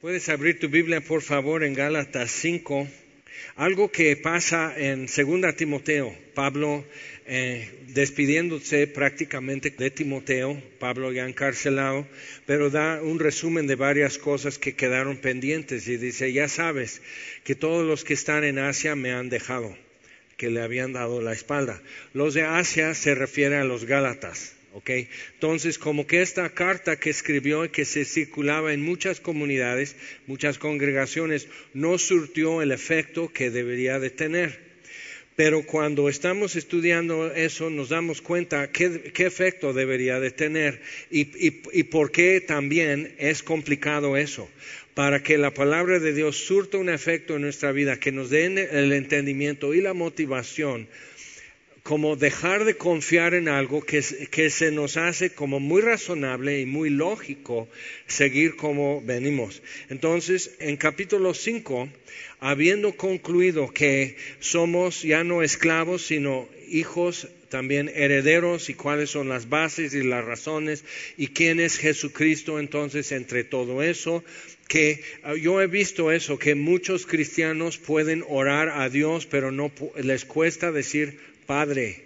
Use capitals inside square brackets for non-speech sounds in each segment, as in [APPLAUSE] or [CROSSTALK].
Puedes abrir tu Biblia, por favor, en Gálatas 5. Algo que pasa en 2 Timoteo. Pablo eh, despidiéndose prácticamente de Timoteo, Pablo ya encarcelado, pero da un resumen de varias cosas que quedaron pendientes y dice, ya sabes que todos los que están en Asia me han dejado, que le habían dado la espalda. Los de Asia se refieren a los Gálatas entonces, como que esta carta que escribió y que se circulaba en muchas comunidades, muchas congregaciones, no surtió el efecto que debería de tener. Pero cuando estamos estudiando eso, nos damos cuenta qué, efecto debería de tener y, por qué también es complicado eso. Para que la palabra de Dios surta un efecto en nuestra vida, que nos den el entendimiento y la motivación como dejar de confiar en algo que, se nos hace como muy razonable y muy lógico seguir como venimos. Entonces, en capítulo 5, habiendo concluido que somos ya no esclavos, sino hijos también herederos y cuáles son las bases y las razones y quién es Jesucristo entonces entre todo eso, que ah, yo he visto eso, que muchos cristianos pueden orar a Dios, pero no les cuesta decir Padre.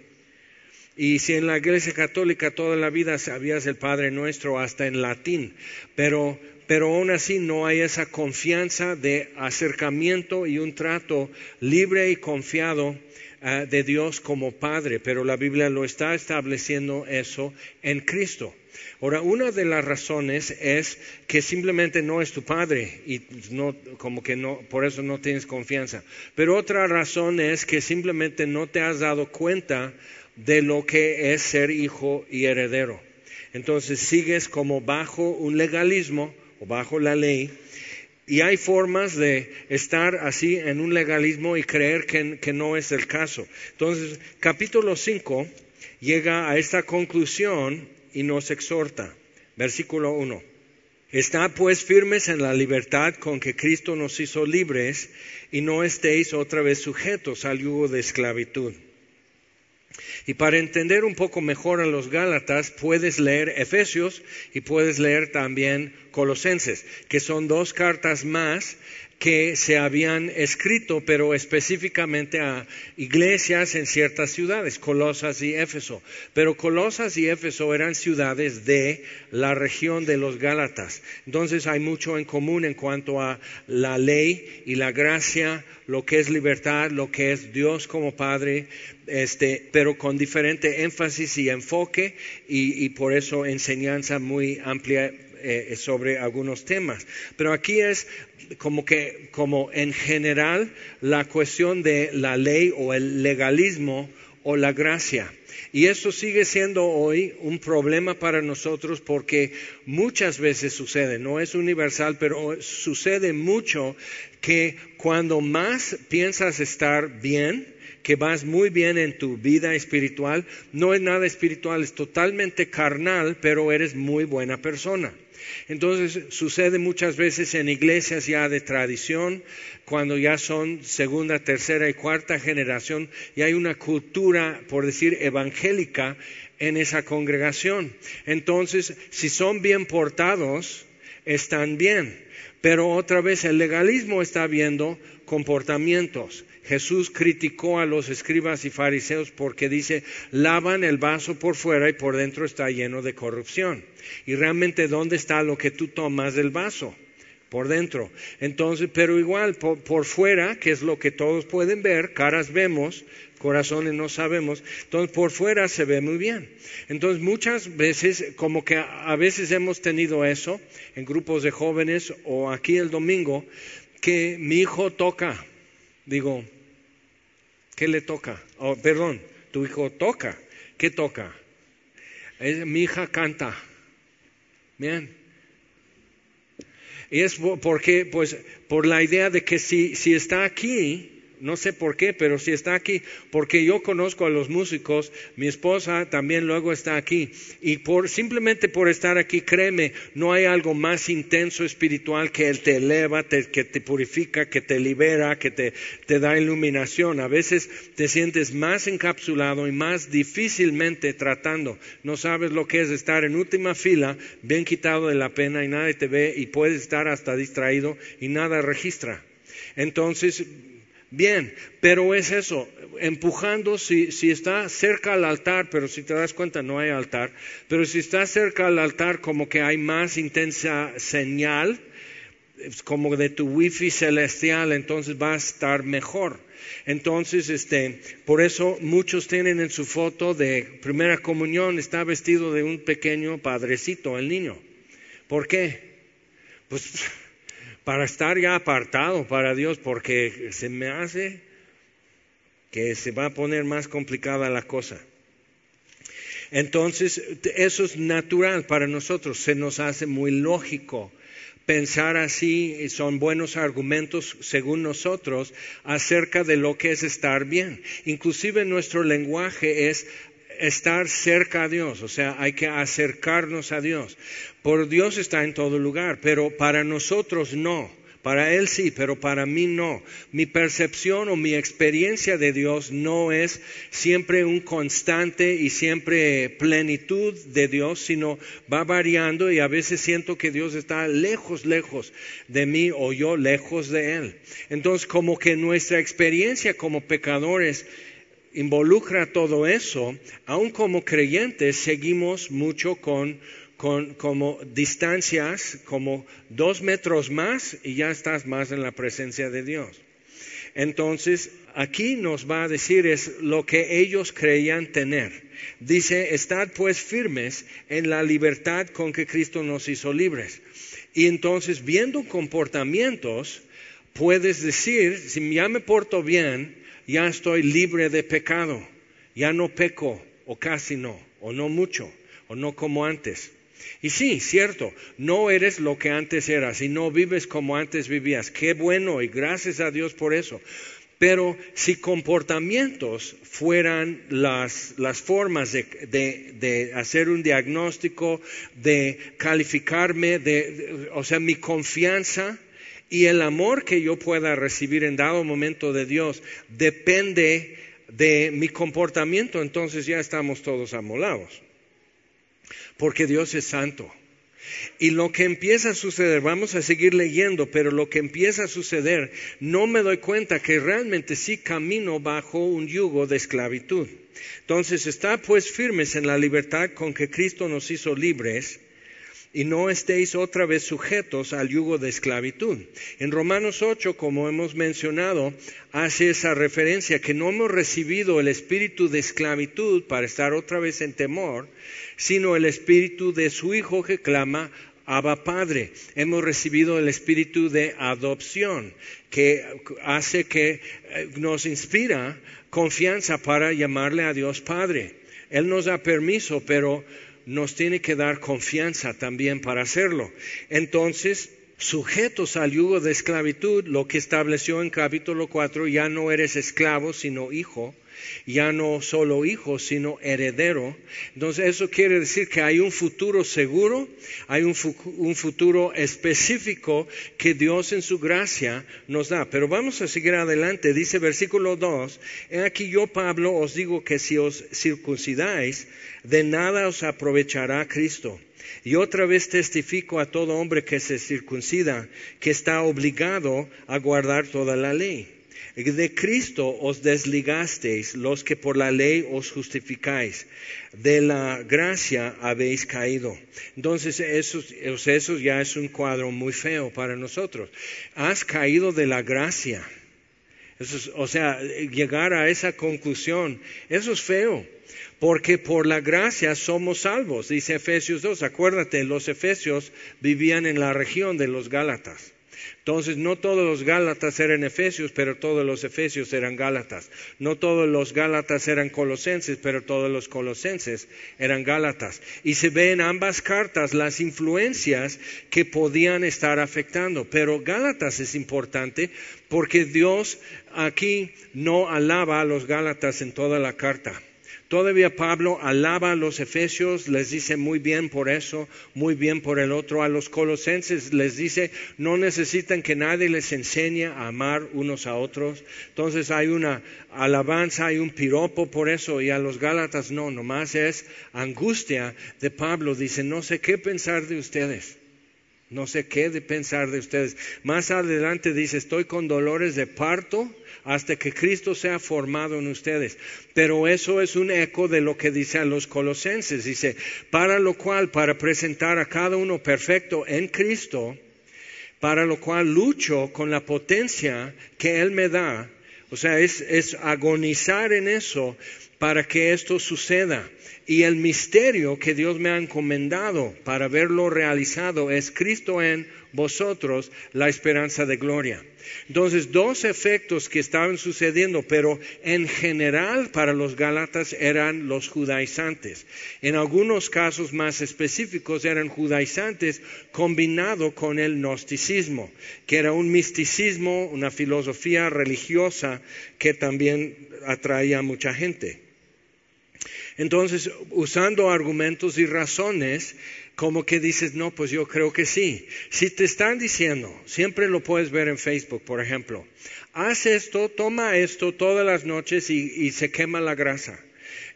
Y si en la Iglesia Católica toda la vida sabías el Padre Nuestro hasta en latín, pero, pero aún así no hay esa confianza de acercamiento y un trato libre y confiado ah, de Dios como Padre, pero la Biblia lo está estableciendo eso en Cristo. Ahora, una de las razones es que simplemente no es tu padre y no, como que no, por eso no tienes confianza. Pero otra razón es que simplemente no te has dado cuenta de lo que es ser hijo y heredero. Entonces sigues como bajo un legalismo o bajo la ley y hay formas de estar así en un legalismo y creer que, no es el caso. Entonces, capítulo 5 llega a esta conclusión y nos exhorta. Versículo 1. Está pues firmes en la libertad con que Cristo nos hizo libres y no estéis otra vez sujetos al yugo de esclavitud. Y para entender un poco mejor a los Gálatas, puedes leer Efesios y puedes leer también Colosenses, que son dos cartas más que se habían escrito, pero específicamente a iglesias en ciertas ciudades, Colosas y Éfeso. Pero Colosas y Éfeso eran ciudades de la región de los Gálatas. Entonces hay mucho en común en cuanto a la ley y la gracia, lo que es libertad, lo que es Dios como Padre, este, pero con diferente énfasis y enfoque y, y por eso enseñanza muy amplia eh, sobre algunos temas. Pero aquí es como que, como en general, la cuestión de la ley o el legalismo o la gracia. Y eso sigue siendo hoy un problema para nosotros porque muchas veces sucede, no es universal, pero sucede mucho que cuando más piensas estar bien, que vas muy bien en tu vida espiritual, no es nada espiritual, es totalmente carnal, pero eres muy buena persona. Entonces sucede muchas veces en iglesias ya de tradición, cuando ya son segunda, tercera y cuarta generación, y hay una cultura, por decir, evangélica en esa congregación. Entonces, si son bien portados, están bien. Pero otra vez el legalismo está viendo comportamientos. Jesús criticó a los escribas y fariseos porque dice, lavan el vaso por fuera y por dentro está lleno de corrupción. Y realmente, ¿dónde está lo que tú tomas del vaso? Por dentro. Entonces, pero igual, por, fuera, que es lo que todos pueden ver, caras vemos, corazones no sabemos, entonces por fuera se ve muy bien. Entonces muchas veces, como que a veces hemos tenido eso en grupos de jóvenes o aquí el domingo, que mi hijo toca. Digo, ¿Qué le toca? Oh, perdón, tu hijo toca. ¿Qué toca? mi hija canta. Bien. Y es porque, pues, por la idea de que si, si está aquí, No sé por qué, pero si está aquí, porque yo conozco a los músicos, mi esposa también luego está aquí. Y por, simplemente por estar aquí, créeme, no hay algo más intenso espiritual que Él te eleva, que te purifica, que te libera, que te, te da iluminación. A veces te sientes más encapsulado y más difícilmente tratando. No sabes lo que es estar en última fila, bien quitado de la pena y nadie te ve y puedes estar hasta distraído y nada registra. Entonces, Bien, pero es eso, empujando, si, está cerca al altar, pero si te das cuenta no hay altar, pero si está cerca al altar como que hay más intensa señal, como de tu wifi celestial, entonces va a estar mejor. Entonces, este, por eso muchos tienen en su foto de primera comunión, está vestido de un pequeño padrecito, el niño. ¿Por qué? Pues para estar ya apartado para Dios, porque se me hace que se va a poner más complicada la cosa. Entonces, eso es natural para nosotros, se nos hace muy lógico pensar así, son buenos argumentos según nosotros acerca de lo que es estar bien. Inclusive nuestro lenguaje es estar cerca a Dios, o sea, hay que acercarnos a Dios. Por Dios está en todo lugar, pero para nosotros no. Para Él sí, pero para mí no. Mi percepción o mi experiencia de Dios no es siempre un constante y siempre plenitud de Dios, sino va variando y a veces siento que Dios está lejos, lejos de mí o yo lejos de Él. Entonces, como que nuestra experiencia como pecadores involucra todo eso, aun como creyentes seguimos mucho con, con como distancias, como dos metros más y ya estás más en la presencia de Dios. Entonces, aquí nos va a decir es lo que ellos creían tener. Dice, estad pues firmes en la libertad con que Cristo nos hizo libres. Y entonces, viendo comportamientos, puedes decir, si ya me porto bien, ya estoy libre de pecado, ya no peco, o casi no, o no mucho, o no como antes. Y sí, cierto, no eres lo que antes eras y no vives como antes vivías. Qué bueno y gracias a Dios por eso. Pero si comportamientos fueran las, las formas de, de, hacer un diagnóstico, de calificarme, de, o sea, mi confianza, y el amor que yo pueda recibir en dado momento de Dios depende de mi comportamiento, entonces ya estamos todos amolados. Porque Dios es santo. Y lo que empieza a suceder, vamos a seguir leyendo, pero lo que empieza a suceder, no me doy cuenta que realmente sí camino bajo un yugo de esclavitud. Entonces, está pues firmes en la libertad con que Cristo nos hizo libres y no estéis otra vez sujetos al yugo de esclavitud. En Romanos 8, como hemos mencionado, hace esa referencia que no hemos recibido el espíritu de esclavitud para estar otra vez en temor, sino el espíritu de su Hijo que clama, Abba Padre. Hemos recibido el espíritu de adopción que hace que eh, nos inspira confianza para llamarle a Dios Padre. Él nos da permiso, pero nos tiene que dar confianza también para hacerlo. Entonces, sujetos al yugo de esclavitud, lo que estableció en capítulo 4, ya no eres esclavo, sino hijo, ya no solo hijo, sino heredero. Entonces eso quiere decir que hay un futuro seguro, hay un, futuro específico que Dios en su gracia nos da. Pero vamos a seguir adelante. Dice versículo 2, aquí yo Pablo os digo que si os circuncidáis, de nada os aprovechará Cristo. Y otra vez testifico a todo hombre que se circuncida que está obligado a guardar toda la ley. De Cristo os desligasteis los que por la ley os justificáis. De la gracia habéis caído. Entonces eso, eso ya es un cuadro muy feo para nosotros. Has caído de la gracia. o sea, llegar a esa conclusión, eso es feo porque por la gracia somos salvos, dice Efesios 2. Acuérdate, los efesios vivían en la región de los Gálatas. Entonces, no todos los Gálatas eran Efesios, pero todos los Efesios eran Gálatas. No todos los Gálatas eran Colosenses, pero todos los Colosenses eran Gálatas. Y se ve en ambas cartas las influencias que podían estar afectando. Pero Gálatas es importante porque Dios aquí no alaba a los Gálatas en toda la carta. Todavía Pablo alaba a los efesios, les dice muy bien por eso, muy bien por el otro. A los colosenses les dice, no necesitan que nadie les enseñe a amar unos a otros. Entonces hay una alabanza, hay un piropo por eso. Y a los gálatas no, nomás es angustia de Pablo. Dice, no sé qué pensar de ustedes. No sé qué de pensar de ustedes. Más adelante dice, estoy con dolores de parto hasta que Cristo sea formado en ustedes. Pero eso es un eco de lo que dice a los colosenses. Dice, para lo cual, para presentar a cada uno perfecto en Cristo, para lo cual lucho con la potencia que Él me da. O sea, es agonizar en eso para que esto suceda. Y el misterio que Dios me ha encomendado para verlo realizado es Cristo en vosotros, la esperanza de gloria. Entonces, dos efectos que estaban sucediendo, pero en general para los Gálatas eran los judaizantes. En algunos casos más específicos eran judaizantes combinado con el gnosticismo, que era un misticismo, una filosofía religiosa que también atraía a mucha gente. Entonces, usando argumentos y razones, como que dices, no, pues yo creo que sí. Si te están diciendo, siempre lo puedes ver en Facebook, por ejemplo, haz esto, toma esto todas las noches y, se quema la grasa.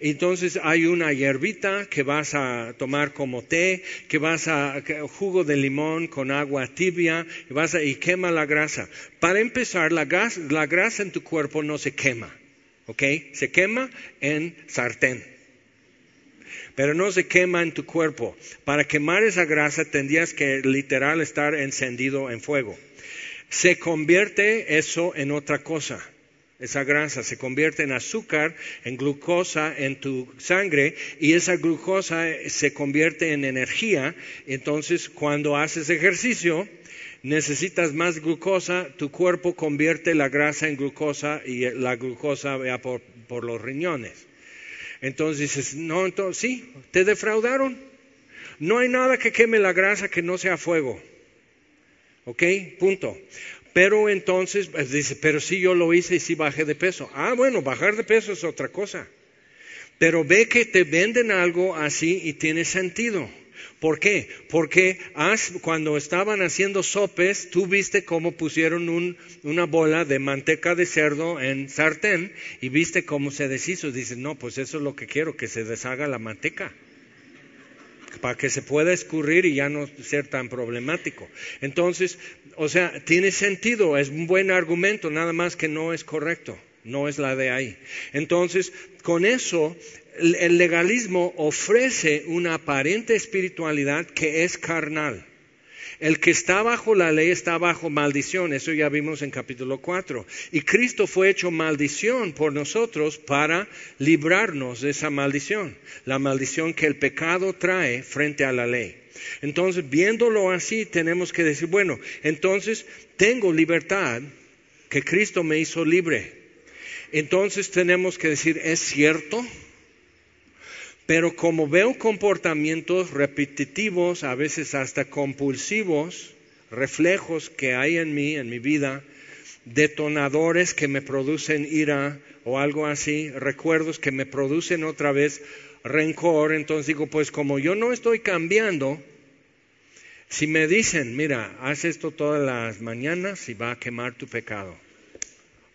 Entonces hay una hierbita que vas a tomar como té, que vas a jugo de limón con agua tibia y vas a, y quema la grasa. Para empezar, la, la grasa en tu cuerpo no se quema, ¿ok? Se quema en sartén pero no se quema en tu cuerpo. Para quemar esa grasa tendrías que literal estar encendido en fuego. Se convierte eso en otra cosa. Esa grasa se convierte en azúcar, en glucosa en tu sangre y esa glucosa se convierte en energía. Entonces, cuando haces ejercicio, necesitas más glucosa, tu cuerpo convierte la grasa en glucosa y la glucosa va por los riñones. Entonces dices, no, entonces sí, te defraudaron. No hay nada que queme la grasa que no sea fuego. ¿Ok? Punto. Pero entonces pues, dice, pero sí yo lo hice y sí bajé de peso. Ah, bueno, bajar de peso es otra cosa. Pero ve que te venden algo así y tiene sentido. ¿Por qué? Porque cuando estaban haciendo sopes, tú viste cómo pusieron una bola de manteca de cerdo en sartén y viste cómo se deshizo. Dices, no, pues eso es lo que quiero, que se deshaga la manteca para que se pueda escurrir y ya no ser tan problemático. Entonces, o sea, tiene sentido, es un buen argumento, nada más que no es correcto, no es la de ahí. Entonces, con eso el legalismo ofrece una aparente espiritualidad que es carnal. El que está bajo la ley está bajo maldición, eso ya vimos en capítulo 4. Y Cristo fue hecho maldición por nosotros para librarnos de esa maldición, la maldición que el pecado trae frente a la ley. Entonces, viéndolo así, tenemos que decir, bueno, entonces tengo libertad que Cristo me hizo libre. Entonces tenemos que decir, ¿es cierto? Pero como veo comportamientos repetitivos, a veces hasta compulsivos, reflejos que hay en mí, en mi vida, detonadores que me producen ira o algo así, recuerdos que me producen otra vez rencor, entonces digo, pues como yo no estoy cambiando, si me dicen, mira, haz esto todas las mañanas y va a quemar tu pecado,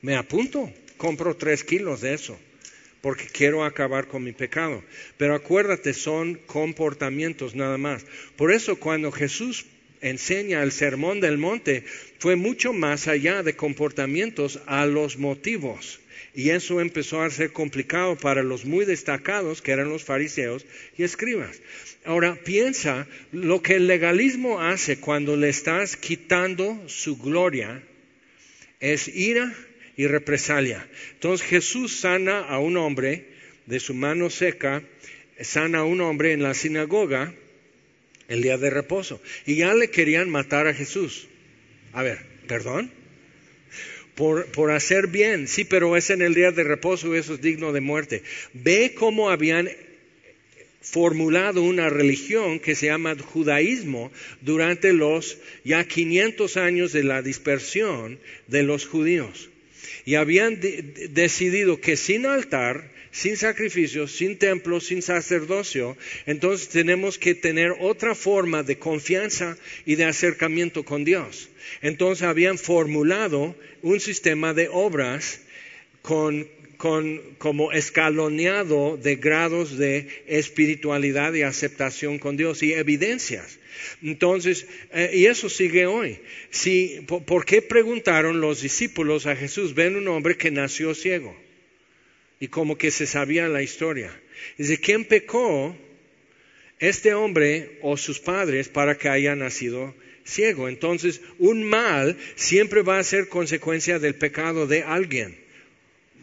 me apunto, compro tres kilos de eso porque quiero acabar con mi pecado. Pero acuérdate, son comportamientos nada más. Por eso cuando Jesús enseña el sermón del monte, fue mucho más allá de comportamientos a los motivos. Y eso empezó a ser complicado para los muy destacados, que eran los fariseos y escribas. Ahora piensa lo que el legalismo hace cuando le estás quitando su gloria, es ira y represalia. Entonces Jesús sana a un hombre de su mano seca, sana a un hombre en la sinagoga el día de reposo. Y ya le querían matar a Jesús. A ver, ¿perdón? Por, por, hacer bien, sí, pero es en el día de reposo y eso es digno de muerte. Ve cómo habían formulado una religión que se llama judaísmo durante los ya 500 años de la dispersión de los judíos. Y habían decidido que sin altar, sin sacrificios, sin templo, sin sacerdocio, entonces tenemos que tener otra forma de confianza y de acercamiento con Dios. Entonces habían formulado un sistema de obras con como escaloneado de grados de espiritualidad y aceptación con Dios y evidencias. Entonces, eh, y eso sigue hoy. Si, por, qué preguntaron los discípulos a Jesús? Ven un hombre que nació ciego. Y como que se sabía la historia. Dice, ¿quién pecó? Este hombre o sus padres para que haya nacido ciego. Entonces, un mal siempre va a ser consecuencia del pecado de alguien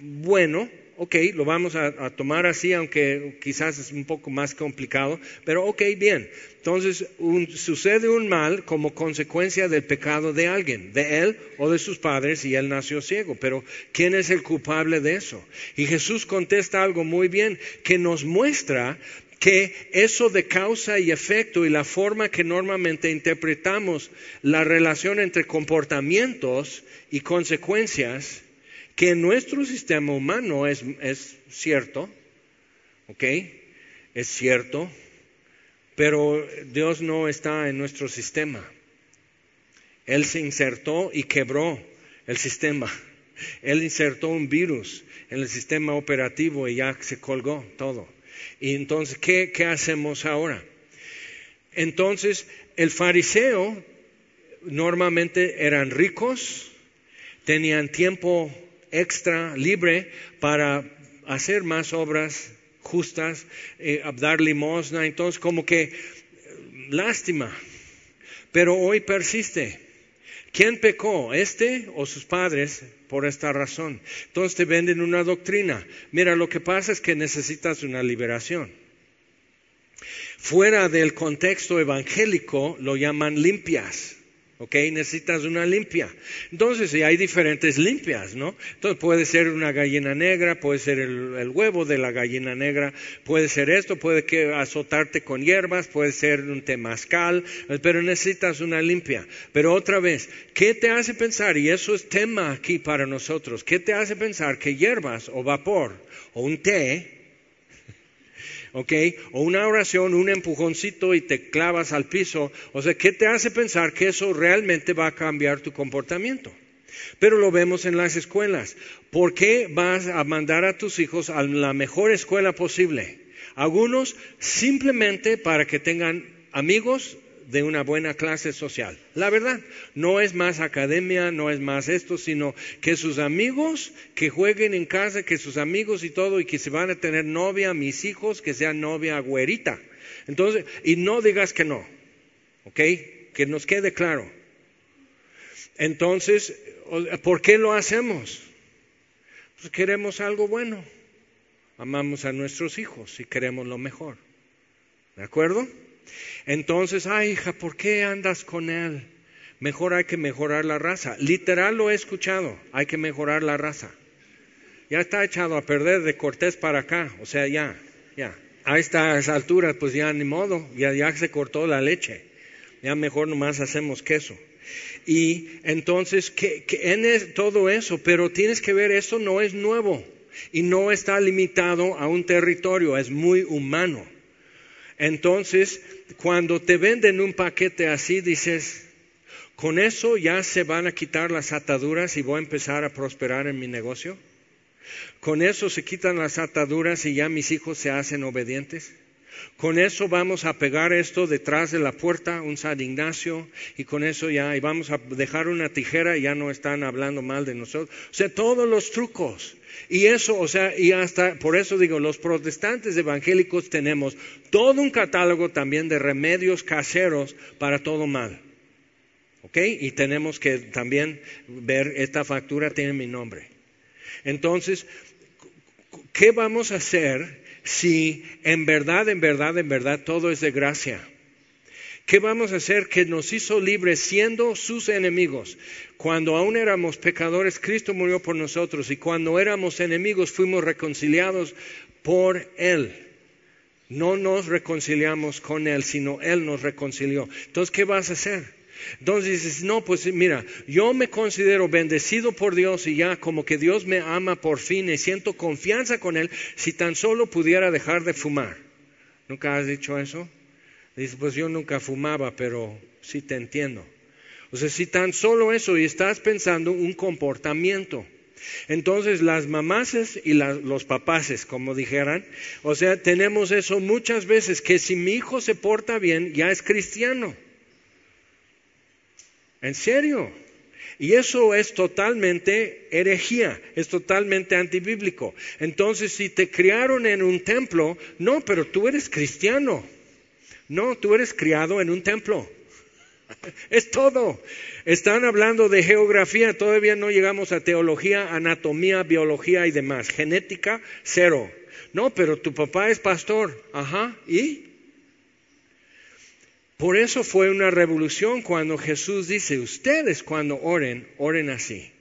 bueno, ok, lo vamos a, tomar así, aunque quizás es un poco más complicado, pero ok, bien. Entonces, sucede un mal como consecuencia del pecado de alguien, de él o de sus padres, y él nació ciego. Pero, ¿quién es el culpable de eso? Y Jesús contesta algo muy bien, que nos muestra que eso de causa y efecto y la forma que normalmente interpretamos la relación entre comportamientos y consecuencias, que nuestro sistema humano es, es cierto, ¿ok? Es cierto, pero Dios no está en nuestro sistema. Él se insertó y quebró el sistema. Él insertó un virus en el sistema operativo y ya se colgó todo. Y entonces, ¿qué, qué hacemos ahora? Entonces, el fariseo normalmente eran ricos, tenían tiempo extra, libre, para hacer más obras justas, eh, dar limosna, entonces como que lástima, pero hoy persiste. ¿Quién pecó? ¿Este o sus padres? Por esta razón. Entonces te venden una doctrina. Mira, lo que pasa es que necesitas una liberación. Fuera del contexto evangélico lo llaman limpias. ¿Ok? Necesitas una limpia. Entonces, hay diferentes limpias, ¿no? Entonces, puede ser una gallina negra, puede ser el, huevo de la gallina negra, puede ser esto, puede que azotarte con hierbas, puede ser un temazcal, pero necesitas una limpia. Pero otra vez, ¿qué te hace pensar? Y eso es tema aquí para nosotros. ¿Qué te hace pensar que hierbas o vapor o un té ¿ok? O una oración, un empujoncito y te clavas al piso. O sea, ¿qué te hace pensar que eso realmente va a cambiar tu comportamiento? Pero lo vemos en las escuelas. ¿Por qué vas a mandar a tus hijos a la mejor escuela posible? Algunos simplemente para que tengan amigos de una buena clase social. La verdad, no es más academia, no es más esto, sino que sus amigos que jueguen en casa, que sus amigos y todo, y que se van a tener novia, mis hijos, que sean novia güerita. Entonces, y no digas que no, ¿ok? Que nos quede claro. Entonces, ¿por qué lo hacemos? Pues queremos algo bueno. Amamos a nuestros hijos y queremos lo mejor. ¿De acuerdo? Entonces, ay hija, ¿por qué andas con él? Mejor hay que mejorar la raza. Literal lo he escuchado, hay que mejorar la raza. Ya está echado a perder de Cortés para acá, o sea, ya, ya. A estas alturas, pues ya ni modo, ya, ya se cortó la leche. Ya mejor nomás hacemos queso. Y entonces, ¿qué, en todo eso? Pero tienes que ver, eso no es nuevo y no está limitado a un territorio, es muy humano. Entonces, cuando te venden un paquete así, dices, ¿con eso ya se van a quitar las ataduras y voy a empezar a prosperar en mi negocio? ¿Con eso se quitan las ataduras y ya mis hijos se hacen obedientes? Con eso vamos a pegar esto detrás de la puerta, un San Ignacio, y con eso ya, y vamos a dejar una tijera y ya no están hablando mal de nosotros. O sea, todos los trucos. Y eso, o sea, y hasta, por eso digo, los protestantes evangélicos tenemos todo un catálogo también de remedios caseros para todo mal. ¿Ok? Y tenemos que también ver, esta factura tiene mi nombre. Entonces, ¿qué vamos a hacer si en verdad, en verdad, en verdad todo es de gracia? ¿Qué vamos a hacer que nos hizo libres siendo sus enemigos? Cuando aún éramos pecadores, Cristo murió por nosotros y cuando éramos enemigos fuimos reconciliados por Él. No nos reconciliamos con Él, sino Él nos reconcilió. Entonces, ¿qué vas a hacer? Entonces dices, no, pues mira, yo me considero bendecido por Dios y ya como que Dios me ama por fin y siento confianza con Él si tan solo pudiera dejar de fumar. ¿Nunca has dicho eso? Dice, pues yo nunca fumaba, pero sí te entiendo. O sea, si tan solo eso y estás pensando un comportamiento. Entonces las mamases y los papases, como dijeran, o sea, tenemos eso muchas veces, que si mi hijo se porta bien, ya es cristiano. En serio. Y eso es totalmente herejía, es totalmente antibíblico. Entonces, si te criaron en un templo, no, pero tú eres cristiano. No, tú eres criado en un templo. [LAUGHS] Es todo. Están hablando de geografía, todavía no llegamos a teología, anatomía, biología y demás. Genética, cero. No, pero tu papá es pastor. Ajá, ¿y? Por eso fue una revolución cuando Jesús dice, ustedes cuando oren, oren así.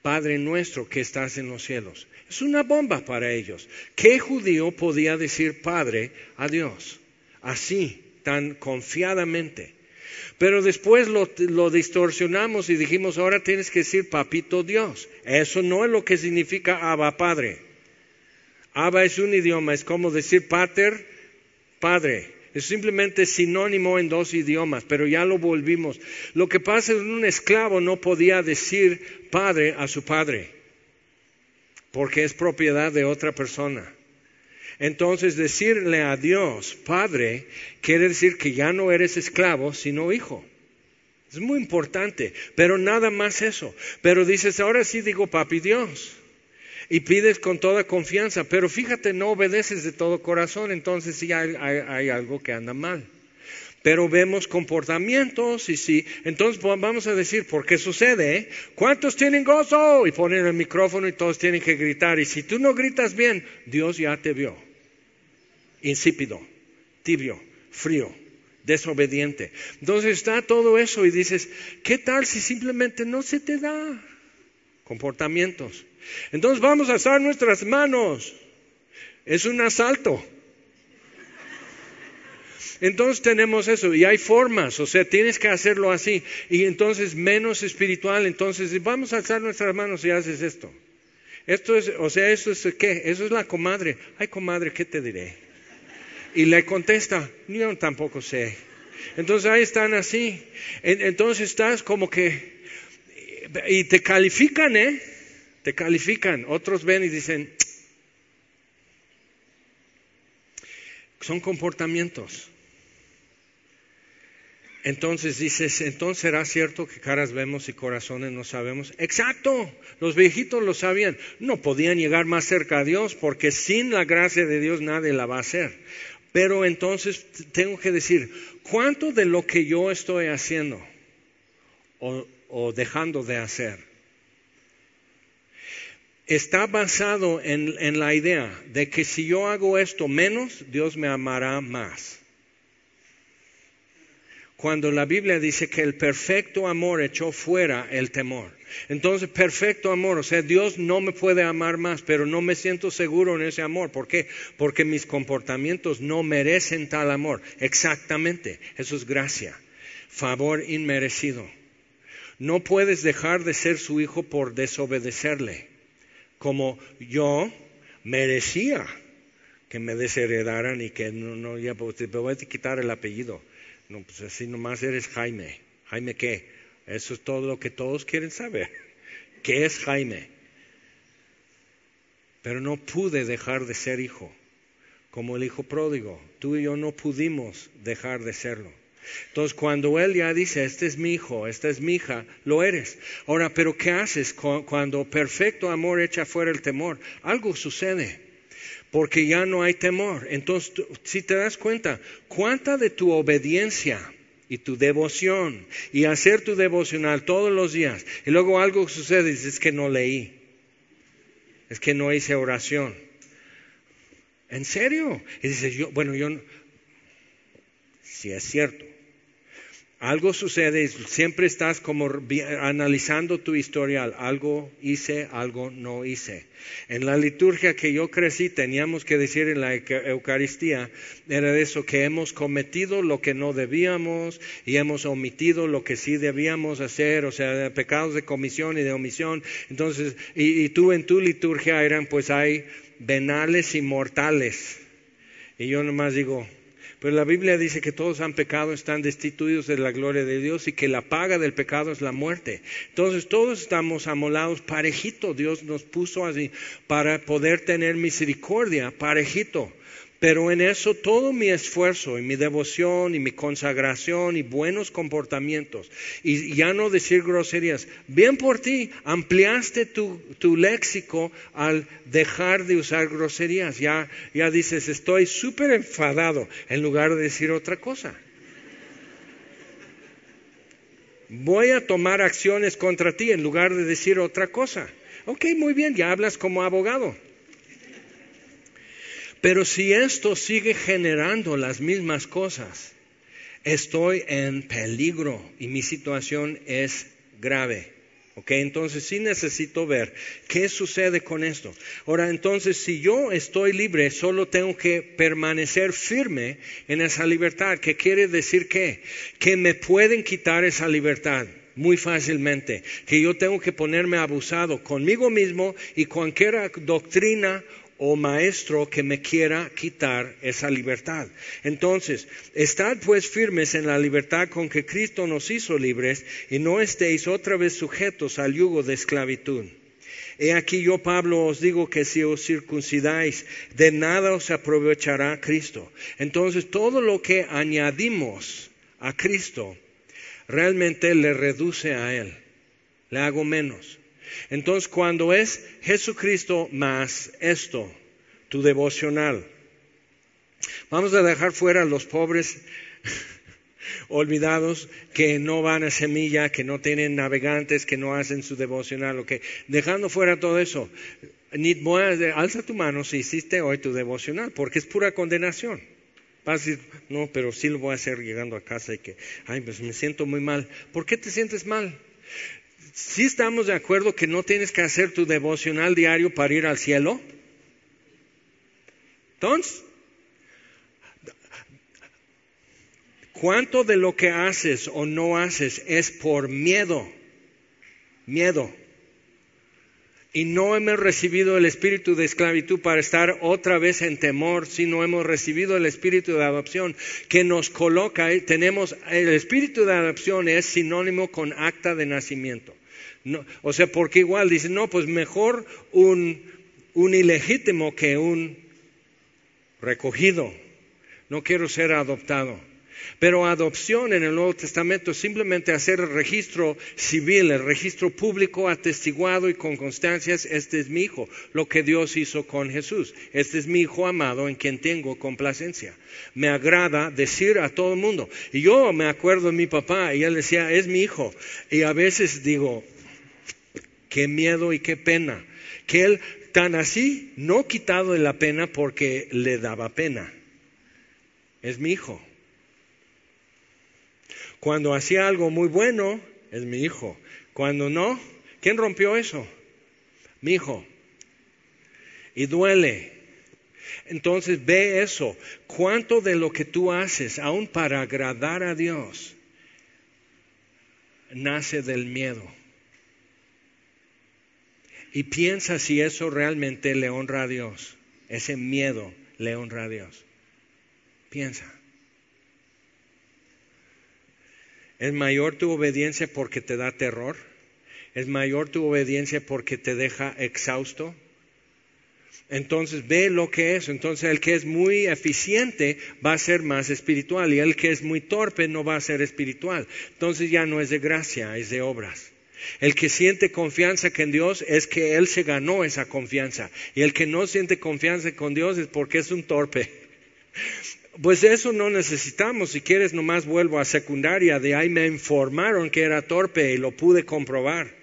Padre nuestro que estás en los cielos. Es una bomba para ellos. ¿Qué judío podía decir Padre a Dios? Así, tan confiadamente. Pero después lo, distorsionamos y dijimos, ahora tienes que decir papito Dios. Eso no es lo que significa Abba Padre. Abba es un idioma, es como decir pater, padre. Es simplemente sinónimo en dos idiomas, pero ya lo volvimos. Lo que pasa es que un esclavo no podía decir padre a su padre, porque es propiedad de otra persona. Entonces decirle a Dios, Padre, quiere decir que ya no eres esclavo, sino hijo. Es muy importante, pero nada más eso. Pero dices, ahora sí digo papi Dios. Y pides con toda confianza, pero fíjate, no obedeces de todo corazón, entonces sí hay, algo que anda mal pero vemos comportamientos y sí. Entonces vamos a decir, ¿por qué sucede? ¿Cuántos tienen gozo? Y ponen el micrófono y todos tienen que gritar. Y si tú no gritas bien, Dios ya te vio insípido, tibio, frío, desobediente. Entonces está todo eso y dices, ¿qué tal si simplemente no se te da comportamientos? Entonces vamos a alzar nuestras manos. Es un asalto. Entonces tenemos eso y hay formas, o sea, tienes que hacerlo así y entonces menos espiritual, entonces vamos a alzar nuestras manos y haces esto. Esto es, o sea, eso es qué? Eso es la comadre. Ay, comadre, ¿qué te diré? Y le contesta, yo tampoco sé. Entonces ahí están así. Entonces estás como que... Y te califican, ¿eh? Te califican. Otros ven y dicen... Son comportamientos. Entonces dices, entonces será cierto que caras vemos y corazones no sabemos. Exacto, los viejitos lo sabían. No podían llegar más cerca a Dios porque sin la gracia de Dios nadie la va a hacer. Pero entonces tengo que decir, ¿cuánto de lo que yo estoy haciendo o, dejando de hacer está basado en, la idea de que si yo hago esto menos, Dios me amará más? cuando la Biblia dice que el perfecto amor echó fuera el temor. Entonces, perfecto amor, o sea, Dios no me puede amar más, pero no me siento seguro en ese amor. ¿Por qué? Porque mis comportamientos no merecen tal amor. Exactamente, eso es gracia, favor inmerecido. No puedes dejar de ser su hijo por desobedecerle, como yo merecía que me desheredaran y que no, no ya pues, voy a quitar el apellido. No, pues así nomás eres Jaime. ¿Jaime qué? Eso es todo lo que todos quieren saber. [LAUGHS] ¿Qué es Jaime? Pero no pude dejar de ser hijo, como el hijo pródigo. Tú y yo no pudimos dejar de serlo. Entonces, cuando él ya dice, este es mi hijo, esta es mi hija, lo eres. Ahora, pero ¿qué haces cuando perfecto amor echa fuera el temor? Algo sucede porque ya no hay temor. Entonces, si te das cuenta, cuánta de tu obediencia y tu devoción y hacer tu devocional todos los días, y luego algo sucede y dices, es que no leí, es que no hice oración. ¿En serio? Y dices, yo, bueno, yo, si es cierto, Algo sucede y siempre estás como analizando tu historial. Algo hice, algo no hice. En la liturgia que yo crecí teníamos que decir en la Eucaristía, era eso, que hemos cometido lo que no debíamos y hemos omitido lo que sí debíamos hacer, o sea, pecados de comisión y de omisión. Entonces, y, y tú en tu liturgia eran, pues hay venales y mortales. Y yo nomás digo, pero la Biblia dice que todos han pecado, están destituidos de la gloria de Dios y que la paga del pecado es la muerte. Entonces todos estamos amolados parejito. Dios nos puso así para poder tener misericordia parejito. Pero en eso todo mi esfuerzo y mi devoción y mi consagración y buenos comportamientos y ya no decir groserías, bien por ti, ampliaste tu, léxico al dejar de usar groserías. Ya, ya dices, estoy súper enfadado en lugar de decir otra cosa. Voy a tomar acciones contra ti en lugar de decir otra cosa. Ok, muy bien, ya hablas como abogado. Pero si esto sigue generando las mismas cosas, estoy en peligro y mi situación es grave. ¿Ok? Entonces sí necesito ver qué sucede con esto. Ahora, entonces, si yo estoy libre, solo tengo que permanecer firme en esa libertad. ¿Qué quiere decir qué? Que me pueden quitar esa libertad muy fácilmente. Que yo tengo que ponerme abusado conmigo mismo y cualquier doctrina o maestro que me quiera quitar esa libertad. Entonces, estad pues firmes en la libertad con que Cristo nos hizo libres y no estéis otra vez sujetos al yugo de esclavitud. He aquí yo, Pablo, os digo que si os circuncidáis, de nada os aprovechará Cristo. Entonces, todo lo que añadimos a Cristo, realmente le reduce a Él, le hago menos. Entonces, cuando es Jesucristo más esto, tu devocional, vamos a dejar fuera a los pobres [LAUGHS] olvidados que no van a semilla, que no tienen navegantes, que no hacen su devocional, ok. Dejando fuera todo eso, alza tu mano si hiciste hoy tu devocional, porque es pura condenación. Vas a decir, no, pero sí lo voy a hacer llegando a casa y que, ay, pues me siento muy mal. ¿Por qué te sientes mal? Si estamos de acuerdo que no tienes que hacer tu devocional diario para ir al cielo. Entonces, ¿cuánto de lo que haces o no haces es por miedo? Miedo. Y no hemos recibido el espíritu de esclavitud para estar otra vez en temor, sino hemos recibido el espíritu de adopción que nos coloca, tenemos, el espíritu de adopción es sinónimo con acta de nacimiento. No, o sea, porque igual dicen, no, pues mejor un, un ilegítimo que un recogido. No quiero ser adoptado. Pero adopción en el Nuevo Testamento es simplemente hacer el registro civil, el registro público atestiguado y con constancias, este es mi hijo, lo que Dios hizo con Jesús. Este es mi hijo amado en quien tengo complacencia. Me agrada decir a todo el mundo. Y yo me acuerdo de mi papá y él decía, es mi hijo. Y a veces digo, qué miedo y qué pena. Que él tan así, no quitado de la pena porque le daba pena. Es mi hijo. Cuando hacía algo muy bueno, es mi hijo. Cuando no, ¿quién rompió eso? Mi hijo. Y duele. Entonces ve eso. ¿Cuánto de lo que tú haces, aún para agradar a Dios, nace del miedo? Y piensa si eso realmente le honra a Dios. Ese miedo le honra a Dios. Piensa. ¿Es mayor tu obediencia porque te da terror? ¿Es mayor tu obediencia porque te deja exhausto? Entonces ve lo que es. Entonces el que es muy eficiente va a ser más espiritual y el que es muy torpe no va a ser espiritual. Entonces ya no es de gracia, es de obras. El que siente confianza en Dios es que Él se ganó esa confianza. Y el que no siente confianza con Dios es porque es un torpe. Pues eso no necesitamos. Si quieres, nomás vuelvo a secundaria. De ahí me informaron que era torpe y lo pude comprobar.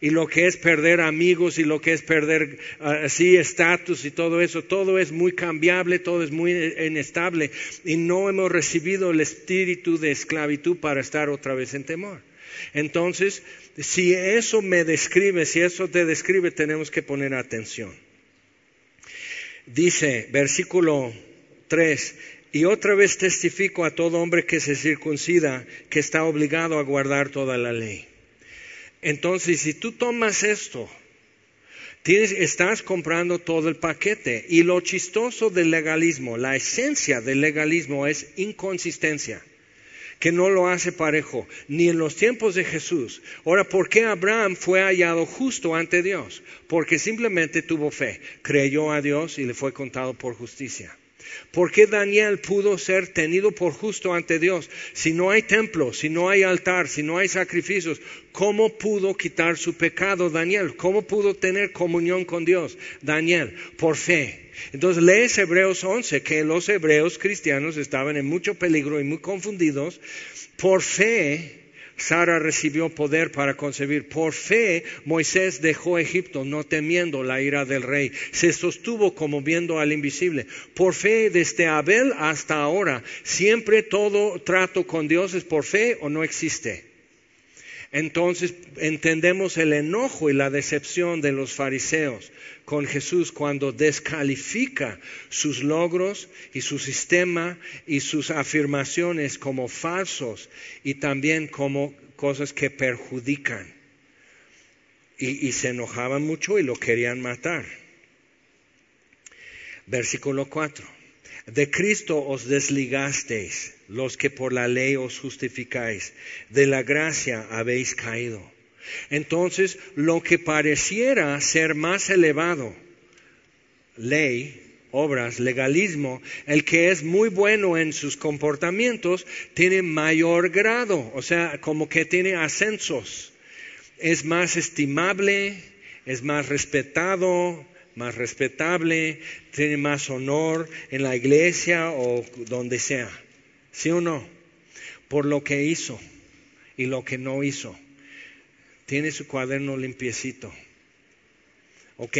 y lo que es perder amigos y lo que es perder así estatus y todo eso, todo es muy cambiable, todo es muy inestable y no hemos recibido el espíritu de esclavitud para estar otra vez en temor. Entonces, si eso me describe, si eso te describe, tenemos que poner atención. Dice, versículo 3, y otra vez testifico a todo hombre que se circuncida que está obligado a guardar toda la ley. Entonces, si tú tomas esto, estás comprando todo el paquete. Y lo chistoso del legalismo, la esencia del legalismo es inconsistencia, que no lo hace parejo, ni en los tiempos de Jesús. Ahora, ¿por qué Abraham fue hallado justo ante Dios? Porque simplemente tuvo fe, creyó a Dios y le fue contado por justicia. ¿Por qué Daniel pudo ser tenido por justo ante Dios? Si no hay templo, si no hay altar, si no hay sacrificios, ¿cómo pudo quitar su pecado Daniel? ¿Cómo pudo tener comunión con Dios Daniel? Por fe. Entonces lees Hebreos 11, que los hebreos cristianos estaban en mucho peligro y muy confundidos. Por fe Sara recibió poder para concebir. Por fe, Moisés dejó Egipto, no temiendo la ira del rey. Se sostuvo como viendo al invisible. Por fe, desde Abel hasta ahora, siempre todo trato con Dios es por fe o no existe. Entonces entendemos el enojo y la decepción de los fariseos con Jesús cuando descalifica sus logros y su sistema y sus afirmaciones como falsos y también como cosas que perjudican. Y, se enojaban mucho y lo querían matar. Versículo 4. De Cristo os desligasteis, los que por la ley os justificáis, de la gracia habéis caído. Entonces, lo que pareciera ser más elevado, ley, obras, legalismo, el que es muy bueno en sus comportamientos, tiene mayor grado, o sea, como que tiene ascensos. Es más estimable, es más respetado, más respetable, tiene más honor en la iglesia o donde sea. ¿Sí o no? Por lo que hizo y lo que no hizo. Tiene su cuaderno limpiecito. Ok,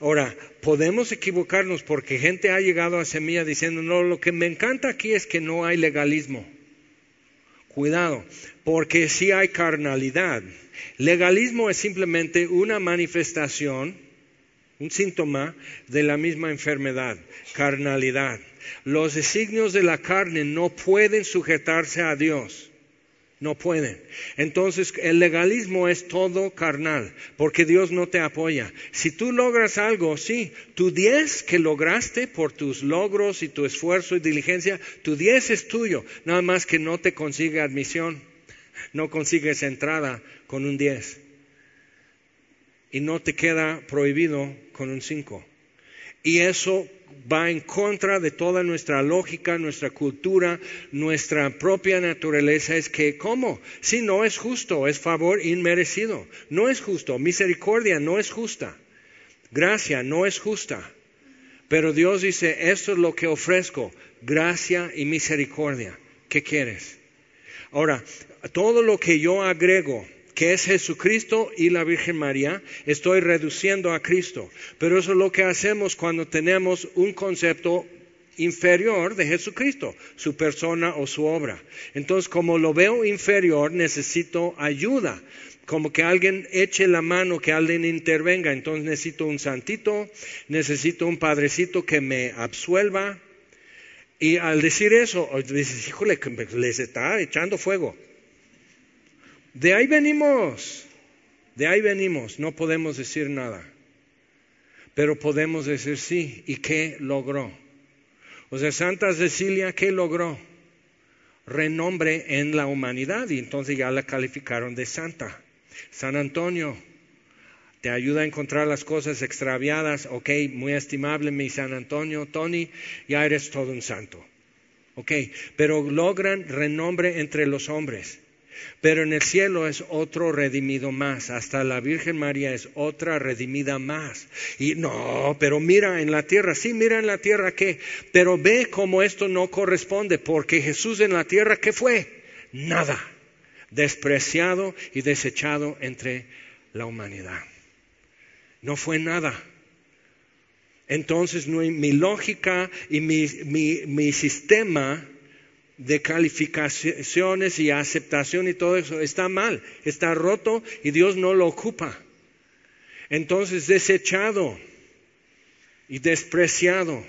ahora, podemos equivocarnos porque gente ha llegado a semilla diciendo, no, lo que me encanta aquí es que no hay legalismo. Cuidado, porque sí hay carnalidad. Legalismo es simplemente una manifestación un síntoma de la misma enfermedad, carnalidad. Los designios de la carne no pueden sujetarse a Dios. No pueden. Entonces el legalismo es todo carnal, porque Dios no te apoya. Si tú logras algo, sí, tu diez que lograste por tus logros y tu esfuerzo y diligencia, tu diez es tuyo, nada más que no te consigue admisión, no consigues entrada con un diez y no te queda prohibido con un 5. Y eso va en contra de toda nuestra lógica, nuestra cultura, nuestra propia naturaleza. Es que, ¿cómo? Si no es justo, es favor inmerecido. No es justo. Misericordia no es justa. Gracia no es justa. Pero Dios dice, esto es lo que ofrezco, gracia y misericordia. ¿Qué quieres? Ahora, todo lo que yo agrego que es Jesucristo y la Virgen María, estoy reduciendo a Cristo. Pero eso es lo que hacemos cuando tenemos un concepto inferior de Jesucristo, su persona o su obra. Entonces, como lo veo inferior, necesito ayuda, como que alguien eche la mano, que alguien intervenga. Entonces necesito un santito, necesito un padrecito que me absuelva. Y al decir eso, dices, híjole, les está echando fuego. De ahí venimos, de ahí venimos, no podemos decir nada, pero podemos decir sí, ¿y qué logró? O sea, Santa Cecilia, ¿qué logró? Renombre en la humanidad y entonces ya la calificaron de santa. San Antonio, te ayuda a encontrar las cosas extraviadas, ok, muy estimable mi San Antonio, Tony, ya eres todo un santo. Ok, pero logran renombre entre los hombres. Pero en el cielo es otro redimido más, hasta la Virgen María es otra redimida más. Y no, pero mira en la tierra, sí, mira en la tierra qué, pero ve cómo esto no corresponde, porque Jesús en la tierra, ¿qué fue? Nada, despreciado y desechado entre la humanidad. No fue nada. Entonces mi lógica y mi, mi sistema de calificaciones y aceptación y todo eso está mal, está roto y Dios no lo ocupa. Entonces desechado y despreciado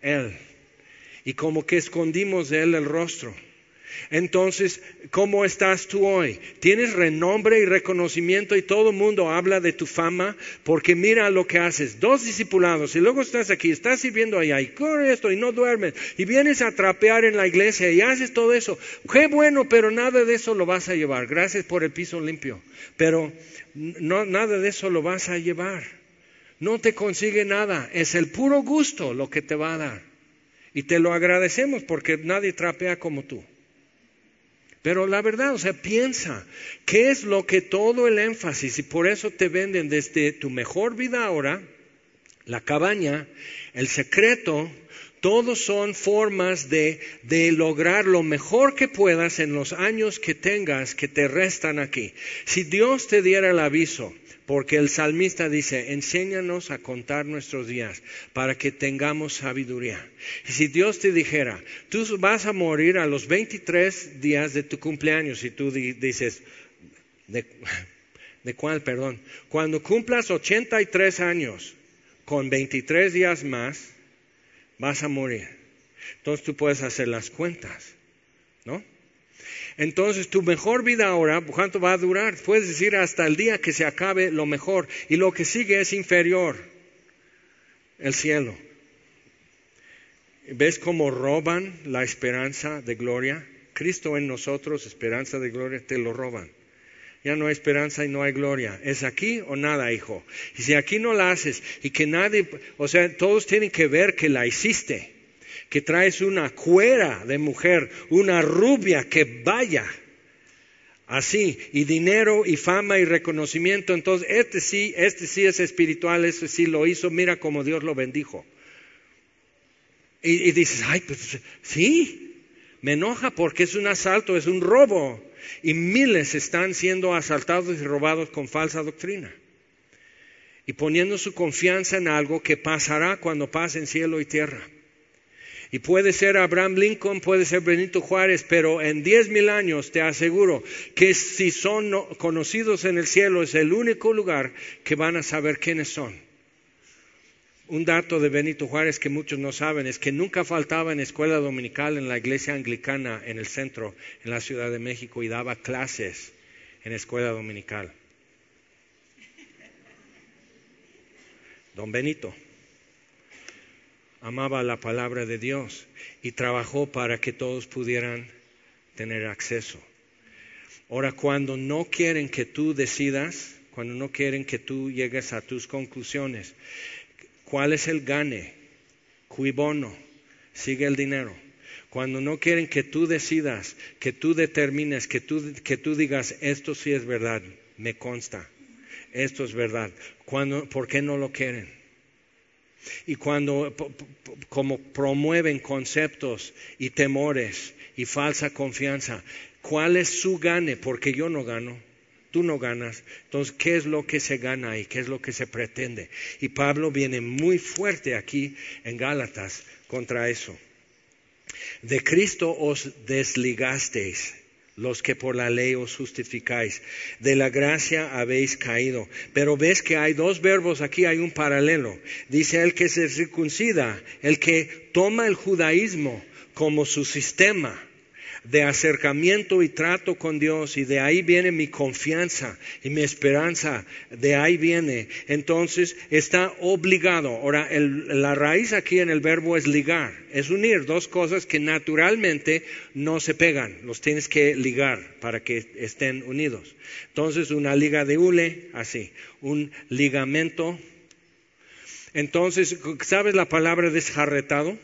Él. Y como que escondimos de Él el rostro. Entonces, ¿cómo estás tú hoy? ¿Tienes renombre y reconocimiento y todo el mundo habla de tu fama? Porque mira lo que haces. Dos discipulados y luego estás aquí, estás sirviendo allá y corre esto y no duermes y vienes a trapear en la iglesia y haces todo eso. Qué bueno, pero nada de eso lo vas a llevar. Gracias por el piso limpio. Pero nada de eso lo vas a llevar. No te consigue nada. Es el puro gusto lo que te va a dar. Y te lo agradecemos porque nadie trapea como tú. Pero la verdad, o sea, piensa, ¿qué es lo que todo el énfasis, y por eso te venden desde tu mejor vida ahora, la cabaña, el secreto, todos son formas de, de, lograr lo mejor que puedas en los años que tengas que te restan aquí. Si Dios te diera el aviso, porque el salmista dice, enséñanos a contar nuestros días para que tengamos sabiduría. Y si Dios te dijera, tú vas a morir a los 23 días de tu cumpleaños y tú dices, ¿de, de cuál, perdón? Cuando cumplas 83 años, con 23 días más, vas a morir. Entonces tú puedes hacer las cuentas, ¿no? Entonces, tu mejor vida ahora, ¿cuánto va a durar? Puedes decir hasta el día que se acabe lo mejor. Y lo que sigue es inferior, el cielo. ¿Ves cómo roban la esperanza de gloria? Cristo en nosotros, esperanza de gloria, te lo roban. Ya no hay esperanza y no hay gloria. ¿Es aquí o nada, hijo? Y si aquí no la haces y que nadie, o sea, todos tienen que ver que la hiciste que traes una cuera de mujer, una rubia que vaya así, y dinero y fama y reconocimiento. Entonces, este sí, este sí es espiritual, este sí lo hizo, mira cómo Dios lo bendijo. Y, dices, ay, pues sí, me enoja porque es un asalto, es un robo. Y miles están siendo asaltados y robados con falsa doctrina. Y poniendo su confianza en algo que pasará cuando pasen cielo y tierra. Y puede ser Abraham Lincoln, puede ser Benito Juárez, pero en diez mil años te aseguro que si son conocidos en el cielo es el único lugar que van a saber quiénes son. Un dato de Benito Juárez que muchos no saben es que nunca faltaba en escuela dominical en la iglesia anglicana en el centro, en la Ciudad de México, y daba clases en escuela dominical. Don Benito amaba la palabra de Dios y trabajó para que todos pudieran tener acceso. Ahora, cuando no quieren que tú decidas, cuando no quieren que tú llegues a tus conclusiones, ¿cuál es el gane? Cui bono, sigue el dinero. Cuando no quieren que tú decidas, que tú determines, que tú, que tú digas, esto sí es verdad, me consta, esto es verdad. Cuando, ¿Por qué no lo quieren? Y cuando como promueven conceptos y temores y falsa confianza, ¿cuál es su gane? Porque yo no gano, tú no ganas. Entonces, ¿qué es lo que se gana y qué es lo que se pretende? Y Pablo viene muy fuerte aquí en Gálatas contra eso. De Cristo os desligasteis los que por la ley os justificáis. De la gracia habéis caído. Pero ves que hay dos verbos aquí, hay un paralelo. Dice el que se circuncida, el que toma el judaísmo como su sistema de acercamiento y trato con Dios y de ahí viene mi confianza y mi esperanza, de ahí viene. Entonces está obligado. Ahora, la raíz aquí en el verbo es ligar, es unir dos cosas que naturalmente no se pegan, los tienes que ligar para que estén unidos. Entonces, una liga de hule, así, un ligamento. Entonces, ¿sabes la palabra desjarretado?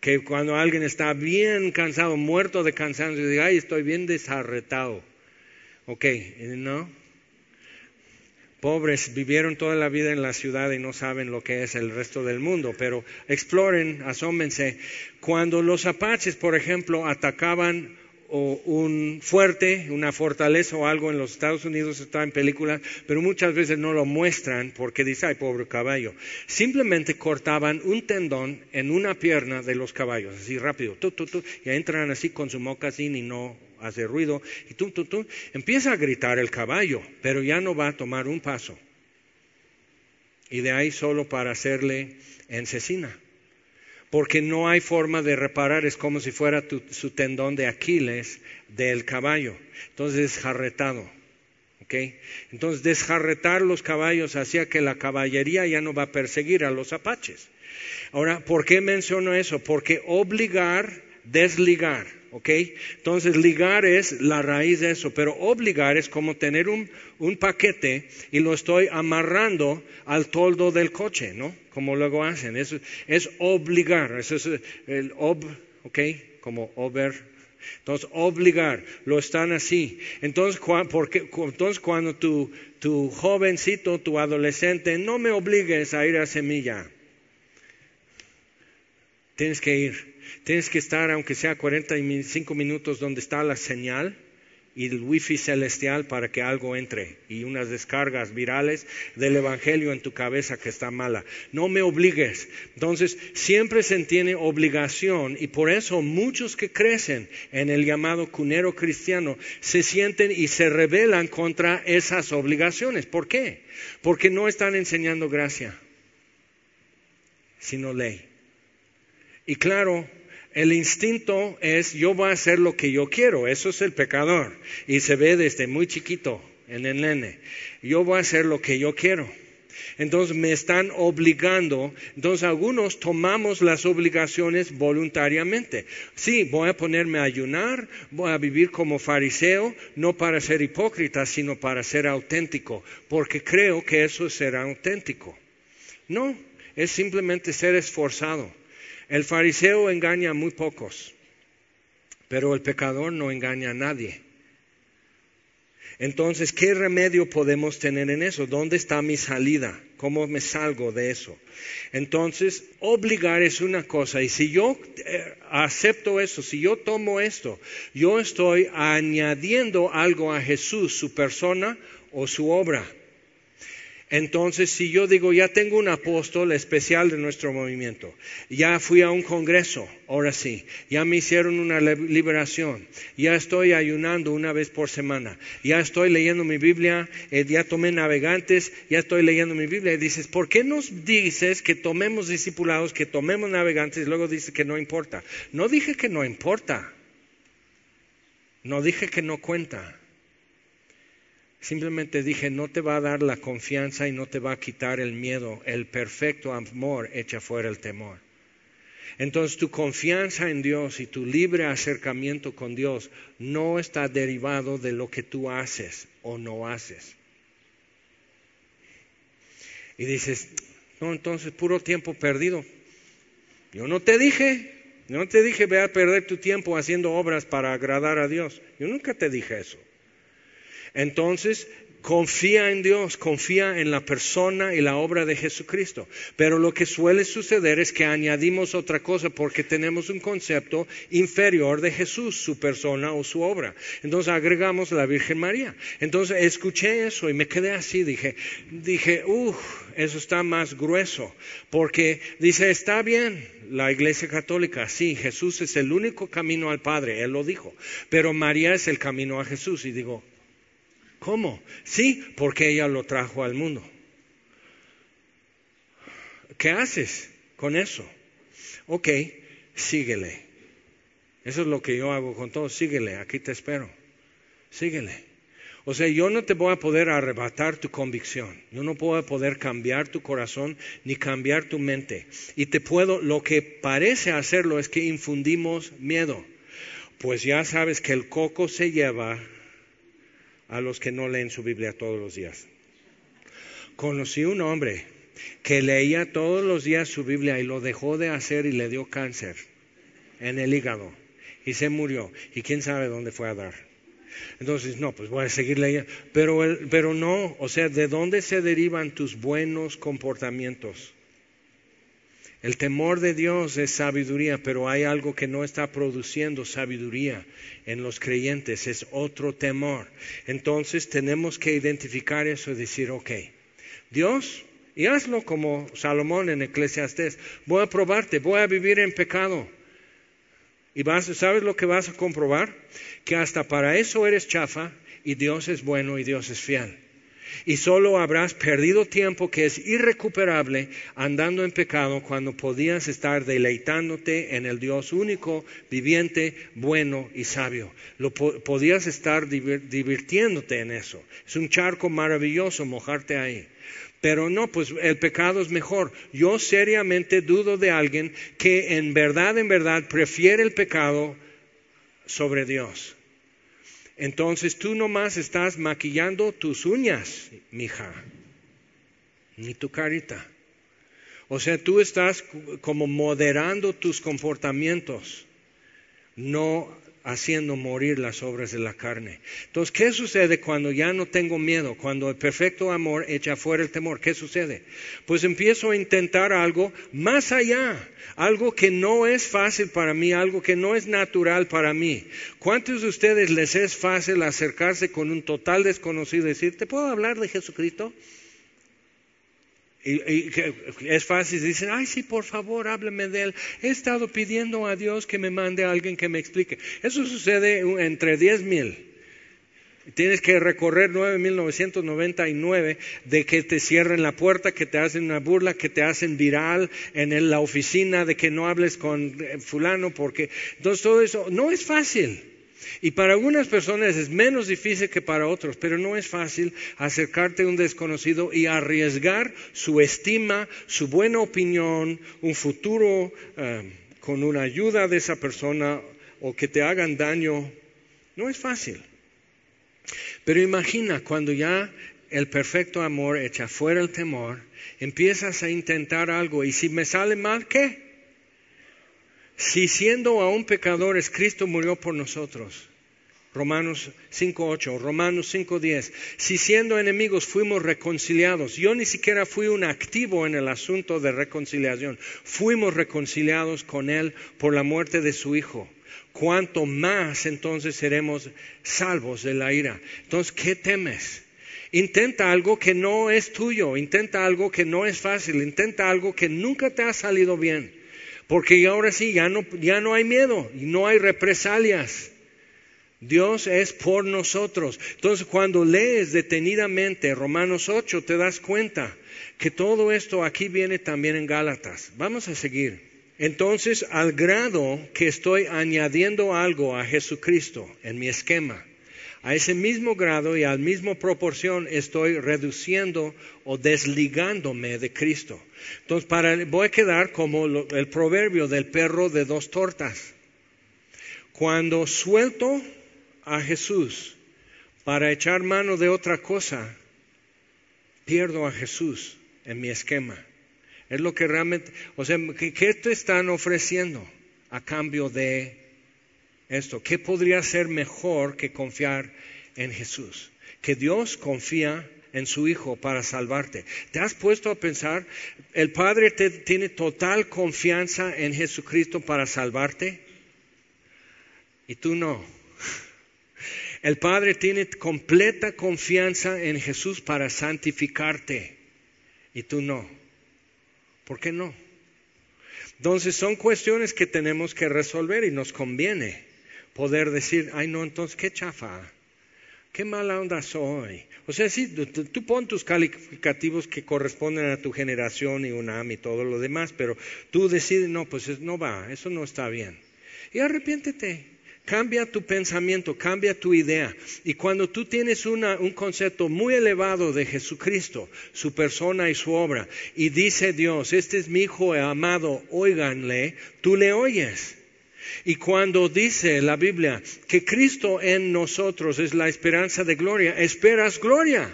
Que cuando alguien está bien cansado, muerto de cansancio, diga, ay, estoy bien desarretado. Ok, ¿no? Pobres, vivieron toda la vida en la ciudad y no saben lo que es el resto del mundo, pero exploren, asómense. Cuando los apaches, por ejemplo, atacaban o un fuerte, una fortaleza o algo en los Estados Unidos está en películas, pero muchas veces no lo muestran porque dice, ay, pobre caballo. Simplemente cortaban un tendón en una pierna de los caballos, así rápido, y entran así con su mocasín y no hace ruido, y tú, tú, tú, empieza a gritar el caballo, pero ya no va a tomar un paso. Y de ahí solo para hacerle encecina porque no hay forma de reparar, es como si fuera su tendón de Aquiles del caballo. Entonces desjarretado. ¿okay? Entonces desjarretar los caballos hacía que la caballería ya no va a perseguir a los apaches. Ahora, ¿por qué menciono eso? Porque obligar, desligar ¿ok? Entonces ligar es la raíz de eso, pero obligar es como tener un, paquete y lo estoy amarrando al toldo del coche, ¿no? Como luego hacen, es, es obligar, eso es el ob, ¿ok? Como over, entonces, obligar, lo están así. Entonces, porque, entonces cuando tu, tu jovencito, tu adolescente, no me obligues a ir a semilla, tienes que ir. Tienes que estar, aunque sea 45 minutos, donde está la señal y el wifi celestial para que algo entre y unas descargas virales del evangelio en tu cabeza que está mala. No me obligues. Entonces, siempre se entiende obligación y por eso muchos que crecen en el llamado cunero cristiano se sienten y se rebelan contra esas obligaciones. ¿Por qué? Porque no están enseñando gracia, sino ley. Y claro, el instinto es yo voy a hacer lo que yo quiero, eso es el pecador. Y se ve desde muy chiquito en el nene. Yo voy a hacer lo que yo quiero. Entonces me están obligando. Entonces algunos tomamos las obligaciones voluntariamente. Sí, voy a ponerme a ayunar, voy a vivir como fariseo, no para ser hipócrita, sino para ser auténtico, porque creo que eso será auténtico. No, es simplemente ser esforzado. El fariseo engaña a muy pocos, pero el pecador no engaña a nadie. Entonces, ¿qué remedio podemos tener en eso? ¿Dónde está mi salida? ¿Cómo me salgo de eso? Entonces, obligar es una cosa y si yo eh, acepto eso, si yo tomo esto, yo estoy añadiendo algo a Jesús, su persona o su obra. Entonces, si yo digo, ya tengo un apóstol especial de nuestro movimiento, ya fui a un congreso, ahora sí, ya me hicieron una liberación, ya estoy ayunando una vez por semana, ya estoy leyendo mi Biblia, eh, ya tomé navegantes, ya estoy leyendo mi Biblia, y dices, ¿por qué nos dices que tomemos discipulados, que tomemos navegantes, y luego dices que no importa? No dije que no importa, no dije que no cuenta. Simplemente dije, no te va a dar la confianza y no te va a quitar el miedo. El perfecto amor echa fuera el temor. Entonces tu confianza en Dios y tu libre acercamiento con Dios no está derivado de lo que tú haces o no haces. Y dices, no, entonces puro tiempo perdido. Yo no te dije, no te dije ve a perder tu tiempo haciendo obras para agradar a Dios. Yo nunca te dije eso. Entonces, confía en Dios, confía en la persona y la obra de Jesucristo. Pero lo que suele suceder es que añadimos otra cosa porque tenemos un concepto inferior de Jesús, su persona o su obra. Entonces agregamos la Virgen María. Entonces escuché eso y me quedé así, dije, dije, uff, eso está más grueso, porque dice, está bien, la Iglesia Católica, sí, Jesús es el único camino al Padre, Él lo dijo, pero María es el camino a Jesús. Y digo, ¿Cómo? Sí, porque ella lo trajo al mundo. ¿Qué haces con eso? Ok, síguele. Eso es lo que yo hago con todo. Síguele, aquí te espero. Síguele. O sea, yo no te voy a poder arrebatar tu convicción. Yo no puedo poder cambiar tu corazón ni cambiar tu mente. Y te puedo, lo que parece hacerlo es que infundimos miedo. Pues ya sabes que el coco se lleva a los que no leen su Biblia todos los días. Conocí un hombre que leía todos los días su Biblia y lo dejó de hacer y le dio cáncer en el hígado y se murió y quién sabe dónde fue a dar. Entonces, no, pues voy a seguir leyendo. Pero, pero no, o sea, ¿de dónde se derivan tus buenos comportamientos? El temor de Dios es sabiduría, pero hay algo que no está produciendo sabiduría en los creyentes, es otro temor. Entonces tenemos que identificar eso y decir, ok, Dios, y hazlo como Salomón en Eclesiastés, voy a probarte, voy a vivir en pecado. Y vas, ¿sabes lo que vas a comprobar? Que hasta para eso eres chafa y Dios es bueno y Dios es fiel y solo habrás perdido tiempo que es irrecuperable andando en pecado cuando podías estar deleitándote en el Dios único, viviente, bueno y sabio. Lo podías estar divirtiéndote en eso. Es un charco maravilloso mojarte ahí. Pero no, pues el pecado es mejor. Yo seriamente dudo de alguien que en verdad, en verdad prefiere el pecado sobre Dios. Entonces tú nomás estás maquillando tus uñas, mija, ni tu carita. O sea, tú estás como moderando tus comportamientos, no haciendo morir las obras de la carne. Entonces, ¿qué sucede cuando ya no tengo miedo? Cuando el perfecto amor echa fuera el temor. ¿Qué sucede? Pues empiezo a intentar algo más allá, algo que no es fácil para mí, algo que no es natural para mí. ¿Cuántos de ustedes les es fácil acercarse con un total desconocido y decir, ¿te puedo hablar de Jesucristo? Y, es fácil, dicen, ay, sí, por favor, hábleme de él. He estado pidiendo a Dios que me mande a alguien que me explique. Eso sucede entre diez mil. Tienes que recorrer 9.999 de que te cierren la puerta, que te hacen una burla, que te hacen viral en la oficina, de que no hables con eh, fulano, porque entonces todo eso no es fácil. Y para algunas personas es menos difícil que para otros, pero no es fácil acercarte a un desconocido y arriesgar su estima, su buena opinión, un futuro eh, con una ayuda de esa persona o que te hagan daño. No es fácil. Pero imagina cuando ya el perfecto amor echa fuera el temor, empiezas a intentar algo y si me sale mal, ¿qué? Si siendo aún pecadores, Cristo murió por nosotros. Romanos 5.8, Romanos 5.10. Si siendo enemigos fuimos reconciliados, yo ni siquiera fui un activo en el asunto de reconciliación, fuimos reconciliados con Él por la muerte de su Hijo. ¿Cuánto más entonces seremos salvos de la ira? Entonces, ¿qué temes? Intenta algo que no es tuyo, intenta algo que no es fácil, intenta algo que nunca te ha salido bien. Porque ahora sí, ya no, ya no hay miedo y no hay represalias. Dios es por nosotros. Entonces, cuando lees detenidamente Romanos 8, te das cuenta que todo esto aquí viene también en Gálatas. Vamos a seguir. Entonces, al grado que estoy añadiendo algo a Jesucristo en mi esquema, a ese mismo grado y al mismo proporción estoy reduciendo o desligándome de Cristo. Entonces, para, voy a quedar como el proverbio del perro de dos tortas. Cuando suelto a Jesús para echar mano de otra cosa, pierdo a Jesús en mi esquema. Es lo que realmente, o sea, ¿qué, te están ofreciendo a cambio de esto? ¿Qué podría ser mejor que confiar en Jesús? Que Dios confía en su Hijo para salvarte. ¿Te has puesto a pensar, el Padre tiene total confianza en Jesucristo para salvarte? Y tú no. [LAUGHS] El Padre tiene completa confianza en Jesús para santificarte y tú no. ¿Por qué no? Entonces son cuestiones que tenemos que resolver y nos conviene poder decir, ay no, entonces qué chafa, qué mala onda soy. O sea, sí, tú, pon tus calificativos que corresponden a tu generación y UNAM y todo lo demás, pero tú decides, no, pues no va, eso no está bien. Y arrepiéntete. Cambia tu pensamiento, cambia tu idea. Y cuando tú tienes un concepto muy elevado de Jesucristo, su persona y su obra, y dice Dios, este es mi hijo amado, óiganle, tú le oyes. Y cuando dice la Biblia que Cristo en nosotros es la esperanza de gloria, esperas gloria.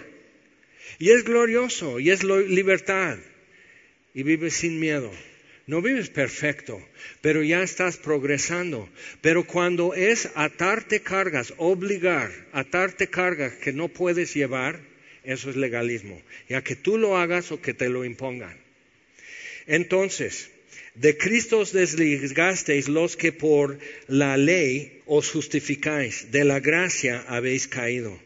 Y es glorioso, y es libertad. Y vives sin miedo. No vives perfecto, pero ya estás progresando. Pero cuando es atarte cargas, obligar, atarte cargas que no puedes llevar, eso es legalismo. Ya que tú lo hagas o que te lo impongan. Entonces, De Cristo os desligasteis los que por la ley os justificáis, de la gracia habéis caído.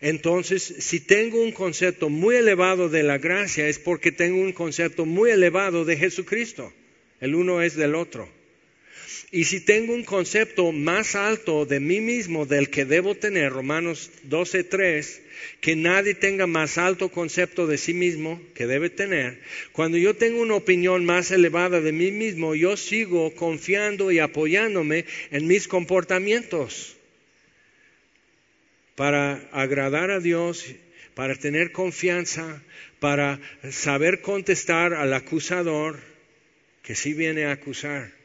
Entonces, si tengo un concepto muy elevado de la gracia, es porque tengo un concepto muy elevado de Jesucristo. El uno es del otro. Y si tengo un concepto más alto de mí mismo del que debo tener, Romanos 12.3, que nadie tenga más alto concepto de sí mismo que debe tener, cuando yo tengo una opinión más elevada de mí mismo, yo sigo confiando y apoyándome en mis comportamientos para agradar a Dios, para tener confianza, para saber contestar al acusador que sí viene a acusar.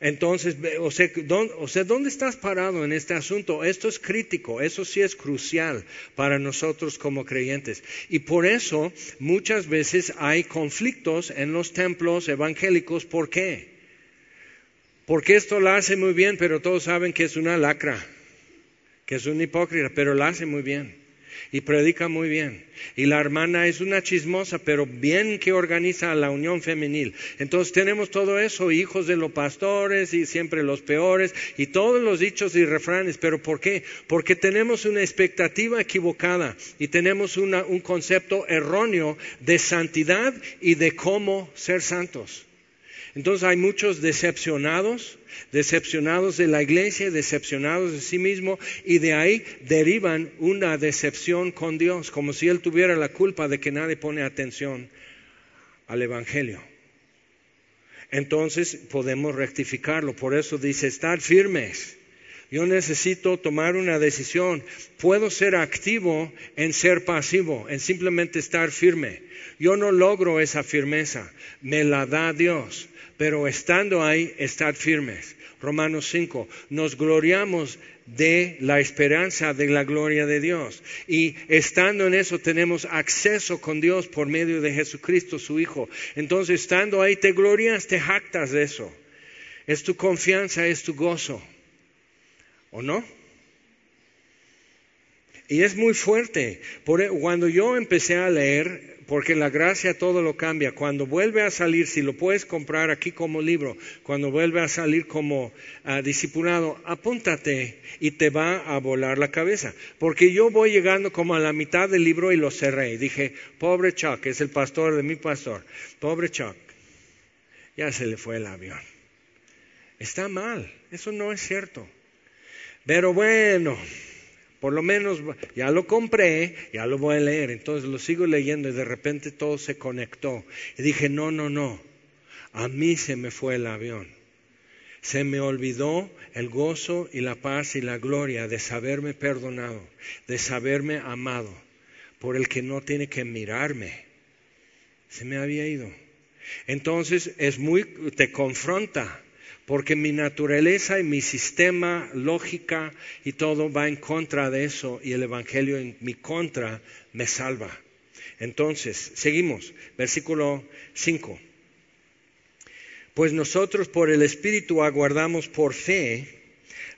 Entonces, o sea, ¿dónde, estás parado en este asunto? Esto es crítico, eso sí es crucial para nosotros como creyentes. Y por eso muchas veces hay conflictos en los templos evangélicos. ¿Por qué? Porque esto lo hace muy bien, pero todos saben que es una lacra, que es un hipócrita, pero lo hace muy bien y predica muy bien. Y la hermana es una chismosa, pero bien que organiza la unión femenil. Entonces tenemos todo eso, hijos de los pastores y siempre los peores y todos los dichos y refranes. ¿Pero por qué? Porque tenemos una expectativa equivocada y tenemos un concepto erróneo de santidad y de cómo ser santos. Entonces hay muchos decepcionados, decepcionados de la iglesia, decepcionados de sí mismo, y de ahí derivan una decepción con Dios, como si Él tuviera la culpa de que nadie pone atención al Evangelio. Entonces podemos rectificarlo. Por eso dice, estar firmes. Yo necesito tomar una decisión. Puedo ser activo en ser pasivo, en simplemente estar firme. Yo no logro esa firmeza, me la da Dios pero estando ahí, estad firmes. Romanos 5, nos gloriamos de la esperanza de la gloria de Dios. Y estando en eso tenemos acceso con Dios por medio de Jesucristo, su Hijo. Entonces, estando ahí, te glorias, te jactas de eso. Es tu confianza, es tu gozo. ¿O no? Y es muy fuerte. E, cuando yo empecé a leer porque la gracia todo lo cambia. Cuando vuelve a salir, si lo puedes comprar aquí como libro, cuando vuelve a salir como ah, discipulado, apúntate y te va a volar la cabeza. Porque yo voy llegando como a la mitad del libro y lo cerré. Dije, pobre Chuck, es el pastor de mi pastor, pobre Chuck, ya se le fue el avión. Está mal, eso no es cierto. Pero bueno, por lo menos ya lo compré, ya lo voy a leer. Entonces lo sigo leyendo y de repente todo se conectó. Y dije, no, no, no. A mí se me fue el avión. Se me olvidó el gozo y la paz y la gloria de saberme perdonado, de saberme amado por el que no tiene que mirarme. Se me había ido. Entonces es muy, te confronta porque mi naturaleza y mi sistema, lógica y todo va en contra de eso y el Evangelio en mi contra me salva. Entonces, seguimos, versículo 5. Pues nosotros por el Espíritu aguardamos por fe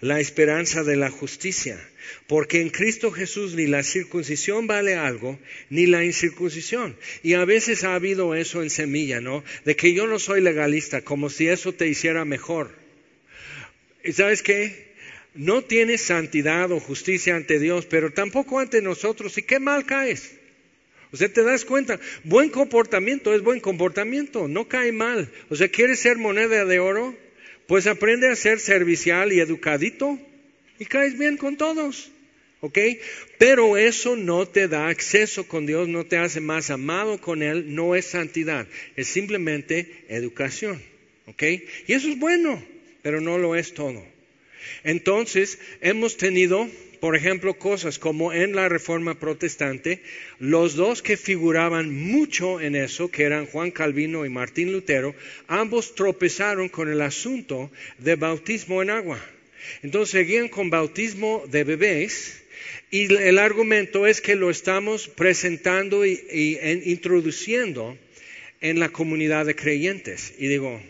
la esperanza de la justicia, porque en Cristo Jesús ni la circuncisión vale algo, ni la incircuncisión. Y a veces ha habido eso en semilla, ¿no? De que yo no soy legalista, como si eso te hiciera mejor. ¿Y sabes qué? No tienes santidad o justicia ante Dios, pero tampoco ante nosotros. ¿Y qué mal caes? O sea, te das cuenta, buen comportamiento es buen comportamiento, no cae mal. O sea, ¿quieres ser moneda de oro? Pues aprende a ser servicial y educadito y caes bien con todos. ¿Ok? Pero eso no te da acceso con Dios, no te hace más amado con Él, no es santidad, es simplemente educación. ¿Ok? Y eso es bueno, pero no lo es todo. Entonces, hemos tenido por ejemplo, cosas como en la Reforma Protestante, los dos que figuraban mucho en eso, que eran Juan Calvino y Martín Lutero, ambos tropezaron con el asunto de bautismo en agua. Entonces seguían con bautismo de bebés y el argumento es que lo estamos presentando y, introduciendo en la comunidad de creyentes. Y digo,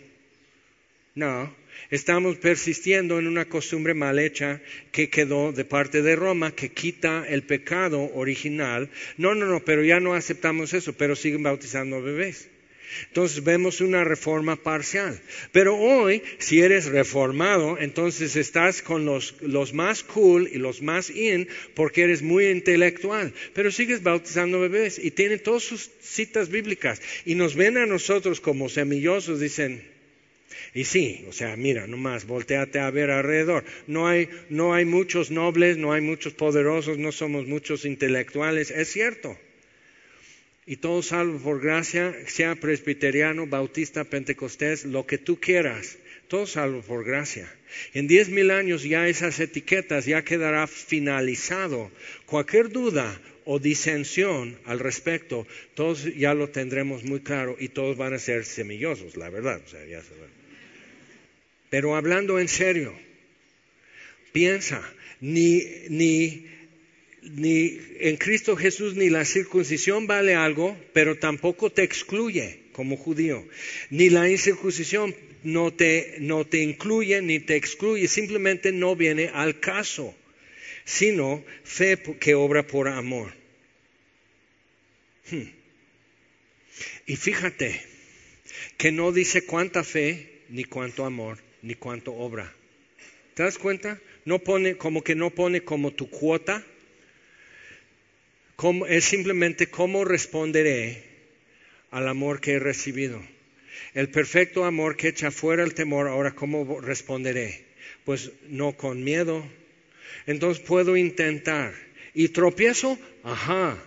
no, Estamos persistiendo en una costumbre mal hecha que quedó de parte de Roma, que quita el pecado original. No, no, no, pero ya no aceptamos eso, pero siguen bautizando bebés. Entonces vemos una reforma parcial. Pero hoy, si eres reformado, entonces estás con los, los, más cool y los más in porque eres muy intelectual. Pero sigues bautizando bebés y tiene todas sus citas bíblicas. Y nos ven a nosotros como semillosos, dicen, y sí, o sea, mira, nomás, volteate a ver alrededor. No hay, no hay muchos nobles, no hay muchos poderosos, no somos muchos intelectuales, es cierto y todo salvo por gracia, sea presbiteriano, bautista, pentecostés, lo que tú quieras, todo salvo por gracia. En diez mil años ya esas etiquetas ya quedará finalizado. Cualquier duda o disensión al respecto, todos ya lo tendremos muy claro y todos van a ser semillosos, la verdad. Pero hablando en serio, piensa, ni, ni ni en Cristo Jesús ni la circuncisión vale algo, pero tampoco te excluye como judío. Ni la incircuncisión no te, incluye ni te excluye, simplemente no viene al caso, sino fe que obra por amor. Hmm. Y fíjate que no dice cuánta fe, ni cuánto amor, ni cuánto obra. ¿Te das cuenta? No pone, como que no pone como tu cuota es simplemente cómo responderé al amor que he recibido. El perfecto amor que echa fuera el temor, ahora cómo responderé. Pues no con miedo. Entonces puedo intentar. ¿Y tropiezo? Ajá.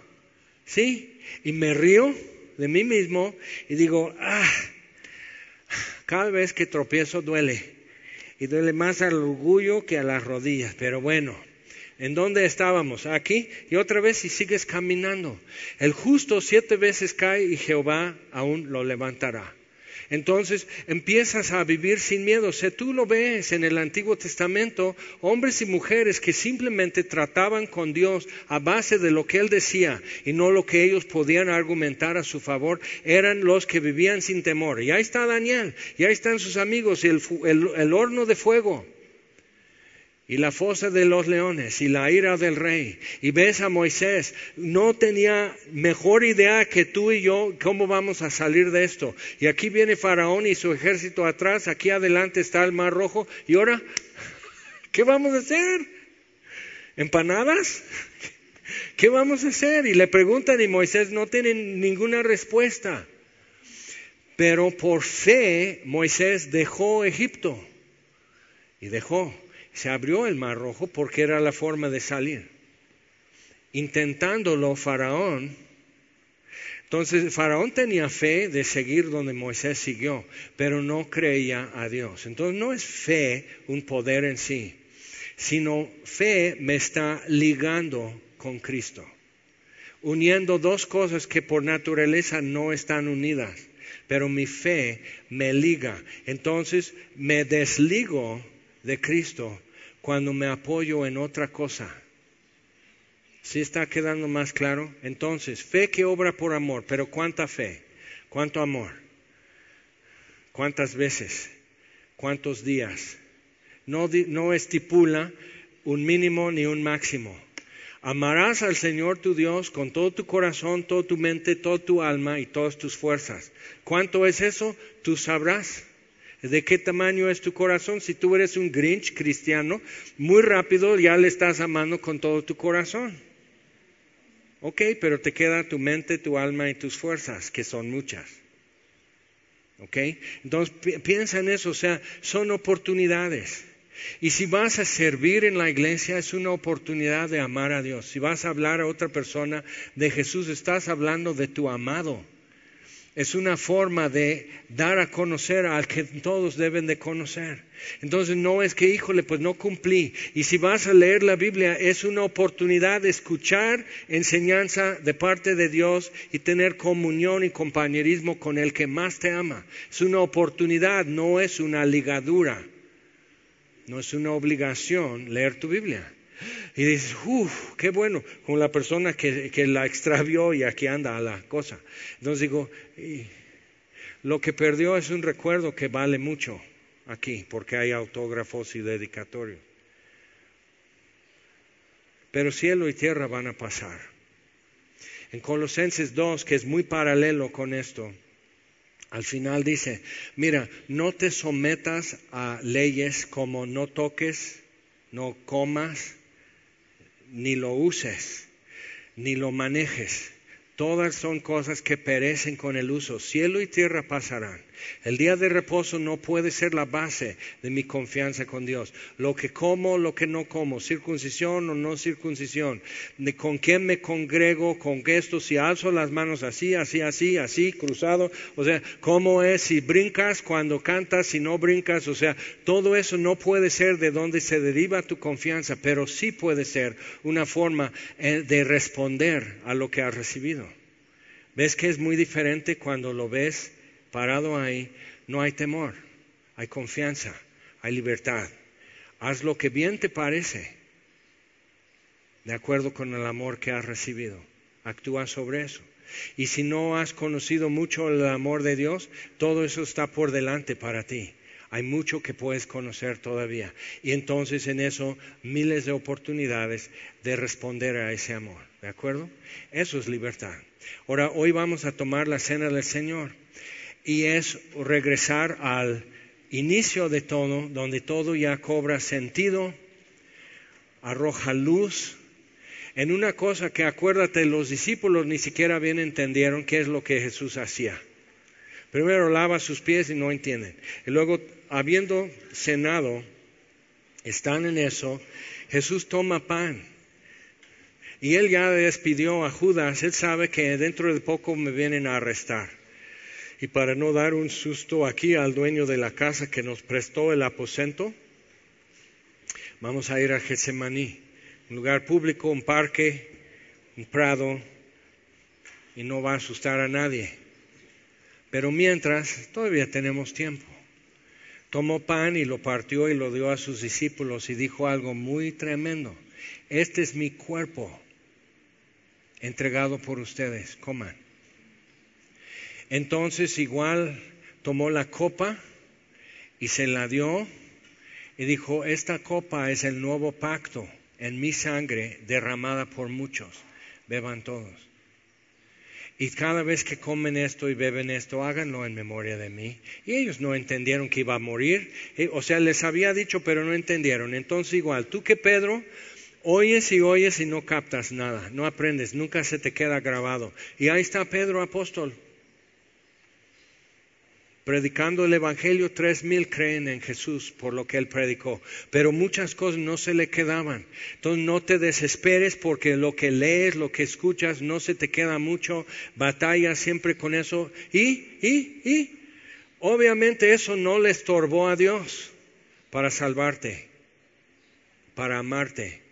¿Sí? Y me río de mí mismo y digo, ah, cada vez que tropiezo duele. Y duele más al orgullo que a las rodillas. Pero bueno, ¿En dónde estábamos? Aquí y otra vez y sigues caminando. El justo siete veces cae y Jehová aún lo levantará. Entonces empiezas a vivir sin miedo. Si tú lo ves en el Antiguo Testamento, hombres y mujeres que simplemente trataban con Dios a base de lo que Él decía y no lo que ellos podían argumentar a su favor, eran los que vivían sin temor. Y ahí está Daniel, y ahí están sus amigos, y el horno de fuego y la fosa de los leones y la ira del rey. Y ves a Moisés, no tenía mejor idea que tú y yo cómo vamos a salir de esto. Y aquí viene Faraón y su ejército atrás, aquí adelante está el mar rojo. Y ahora, [LAUGHS] ¿qué vamos a hacer? ¿Empanadas? [LAUGHS] ¿Qué vamos a hacer? Y le preguntan y Moisés no tiene ninguna respuesta. Pero por fe Moisés dejó Egipto y dejó se abrió el mar rojo porque era la forma de salir. Intentándolo Faraón, entonces Faraón tenía fe de seguir donde Moisés siguió, pero no creía a Dios. Entonces no es fe un poder en sí, sino fe me está ligando con Cristo, uniendo dos cosas que por naturaleza no están unidas, pero mi fe me liga. Entonces me desligo de Cristo cuando me apoyo en otra cosa. ¿Sí está quedando más claro? Entonces, fe que obra por amor, pero ¿cuánta fe? ¿Cuánto amor? ¿Cuántas veces? ¿Cuántos días? No, no estipula un mínimo ni un máximo. Amarás al Señor tu Dios con todo tu corazón, toda tu mente, toda tu alma y todas tus fuerzas. ¿Cuánto es eso? Tú sabrás. ¿De qué tamaño es tu corazón? Si tú eres un Grinch cristiano, muy rápido ya le estás amando con todo tu corazón. Ok, pero te queda tu mente, tu alma y tus fuerzas, que son muchas. ¿Ok? Entonces piensa en eso, o sea, son oportunidades. Y si vas a servir en la iglesia, es una oportunidad de amar a Dios. Si vas a hablar a otra persona de Jesús, estás hablando de tu amado es una forma de dar a conocer al que todos deben de conocer. Entonces no es que, híjole, pues no cumplí. Y si vas a leer la Biblia, es una oportunidad de escuchar enseñanza de parte de Dios y tener comunión y compañerismo con el que más te ama. Es una oportunidad, no es una ligadura. No es una obligación leer tu Biblia. Y dices, uff, qué bueno, con la persona que, la extravió y aquí anda la cosa. Entonces digo, lo que perdió es un recuerdo que vale mucho aquí, porque hay autógrafos y dedicatorios. Pero cielo y tierra van a pasar. En Colosenses 2, que es muy paralelo con esto, Al final dice, mira, no te sometas a leyes como no toques, no comas, ni lo uses, ni lo manejes. Todas son cosas que perecen con el uso. Cielo y tierra pasarán. El día de reposo no puede ser la base de mi confianza con Dios. Lo que como, lo que no como, circuncisión o no circuncisión, de con quién me congrego, con esto, si alzo las manos así, así, así, así, cruzado. O sea, cómo es si brincas cuando cantas, si no brincas. O sea, todo eso no puede ser de donde se deriva tu confianza, pero sí puede ser una forma eh, de responder a lo que has recibido. ¿Ves que es muy diferente cuando lo ves parado ahí? No hay temor, hay confianza, hay libertad. Haz lo que bien te parece, de acuerdo con el amor que has recibido. Actúa sobre eso. Y si no has conocido mucho el amor de Dios, todo eso está por delante para ti. Hay mucho que puedes conocer todavía. Y entonces en eso miles de oportunidades de responder a ese amor. ¿De acuerdo? Eso es libertad. Ahora, hoy vamos a tomar la cena del Señor y es regresar al inicio de todo, donde todo ya cobra sentido, arroja luz en una cosa que acuérdate, los discípulos ni siquiera bien entendieron qué es lo que Jesús hacía. Primero lava sus pies y no entienden. Y luego, habiendo cenado, están en eso, Jesús toma pan y él ya despidió a Judas, él sabe que dentro de poco me vienen a arrestar. Y para no dar un susto aquí al dueño de la casa que nos prestó el aposento, vamos a ir a Getsemaní, un lugar público, un parque, un prado, y no va a asustar a nadie. Pero mientras, todavía tenemos tiempo. Tomó pan y lo partió y lo dio a sus discípulos y dijo algo muy tremendo. Este es mi cuerpo entregado por ustedes, coman. Entonces igual tomó la copa y se la dio y dijo, esta copa es el nuevo pacto en mi sangre derramada por muchos, beban todos. Y cada vez que comen esto y beben esto, háganlo en memoria de mí. Y ellos no entendieron que iba a morir. Eh, o sea, les había dicho, pero no entendieron. Entonces igual, tú que Pedro, Oyes y oyes y no captas nada, no aprendes, nunca se te queda grabado. Y ahí está Pedro apóstol, predicando el Evangelio, tres mil creen en Jesús por lo que él predicó, pero muchas cosas no se le quedaban. Entonces no te desesperes porque lo que lees, lo que escuchas, no se te queda mucho, batalla siempre con eso. Y, y, y, obviamente eso no le estorbó a Dios para salvarte, para amarte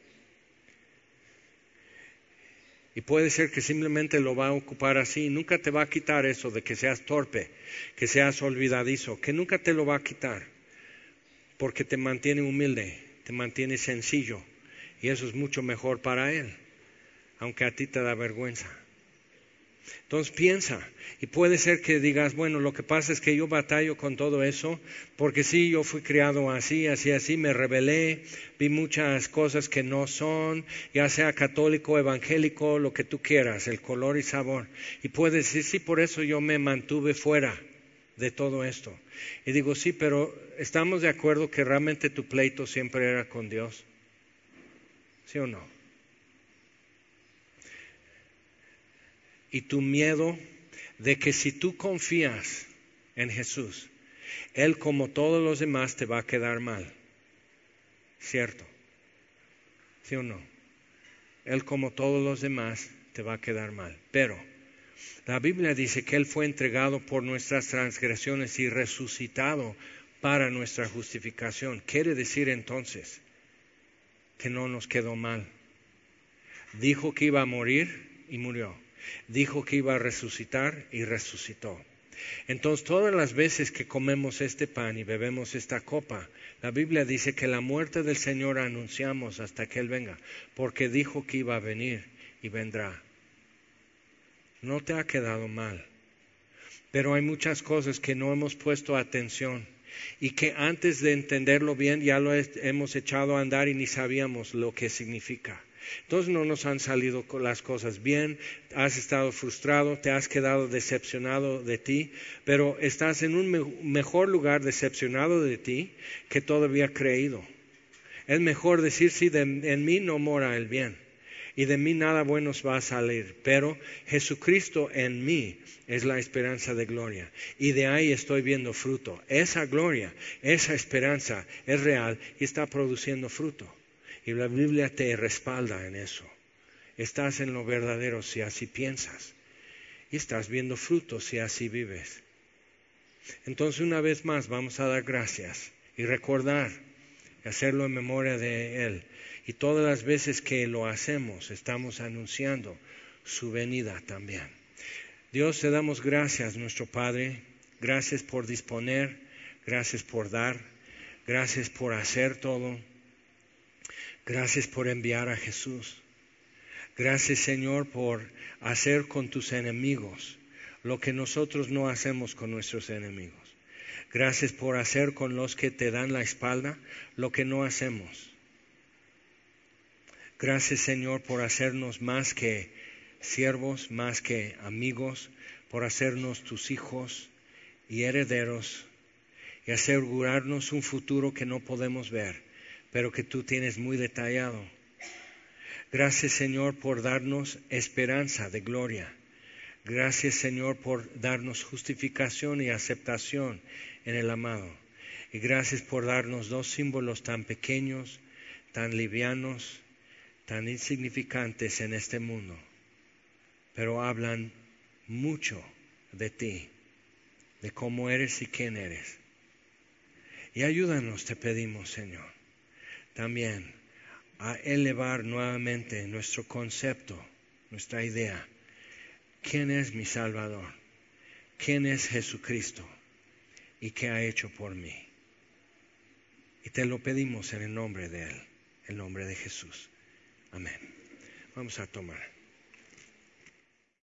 y puede ser que simplemente lo va a ocupar así. Nunca te va a quitar eso de que seas torpe, que seas olvidadizo, que nunca te lo va a quitar. Porque te mantiene humilde, te mantiene sencillo. Y eso es mucho mejor para Él, aunque a ti te da vergüenza. Entonces piensa, y puede ser que digas, bueno, lo que pasa es que yo batallo con todo eso, porque sí, yo fui criado así, así, así, me rebelé, vi muchas cosas que no son, ya sea católico, evangélico, lo que tú quieras, el color y sabor. Y puedes decir, sí, por eso yo me mantuve fuera de todo esto. Y digo, sí, pero estamos de acuerdo que realmente tu pleito siempre era con Dios. ¿Sí o no? Y tu miedo de que si tú confías en Jesús, Él como todos los demás te va a quedar mal. ¿Cierto? ¿Sí o no? Él como todos los demás te va a quedar mal. Pero la Biblia dice que Él fue entregado por nuestras transgresiones y resucitado para nuestra justificación. Quiere decir entonces que no nos quedó mal. Dijo que iba a morir y murió dijo que iba a resucitar y resucitó. Entonces, todas las veces que comemos este pan y bebemos esta copa, la Biblia dice que la muerte del Señor anunciamos hasta que Él venga, porque dijo que iba a venir y vendrá. No te ha quedado mal, pero hay muchas cosas que no hemos puesto atención y que antes de entenderlo bien ya lo hemos echado a andar y ni sabíamos lo que significa. Entonces no nos han salido las cosas bien, has estado frustrado, te has quedado decepcionado de ti, pero estás en un mejor lugar decepcionado de ti que todavía creído. Es mejor decir, sí, en mí no mora el bien y de mí nada bueno va a salir, pero Jesucristo en mí es la esperanza de gloria y de ahí estoy viendo fruto. Esa gloria, esa esperanza es real y está produciendo fruto. Y la Biblia te respalda en eso. Estás en lo verdadero si así piensas. Y estás viendo frutos si así vives. Entonces una vez más vamos a dar gracias y recordar y hacerlo en memoria de Él. Y todas las veces que lo hacemos estamos anunciando su venida también. Dios, te damos gracias, nuestro Padre. Gracias por disponer, gracias por dar, gracias por hacer todo. Gracias por enviar a Jesús. Gracias Señor por hacer con tus enemigos lo que nosotros no hacemos con nuestros enemigos. Gracias por hacer con los que te dan la espalda lo que no hacemos. Gracias Señor por hacernos más que siervos, más que amigos, por hacernos tus hijos y herederos y asegurarnos un futuro que no podemos ver pero que tú tienes muy detallado. Gracias Señor por darnos esperanza de gloria. Gracias Señor por darnos justificación y aceptación en el amado. Y gracias por darnos dos símbolos tan pequeños, tan livianos, tan insignificantes en este mundo, pero hablan mucho de ti, de cómo eres y quién eres. Y ayúdanos, te pedimos, Señor también a elevar nuevamente nuestro concepto, nuestra idea. ¿Quién es mi Salvador? ¿Quién es Jesucristo? ¿Y qué ha hecho por mí? Y te lo pedimos en el nombre de Él, el nombre de Jesús. Amén. Vamos a tomar.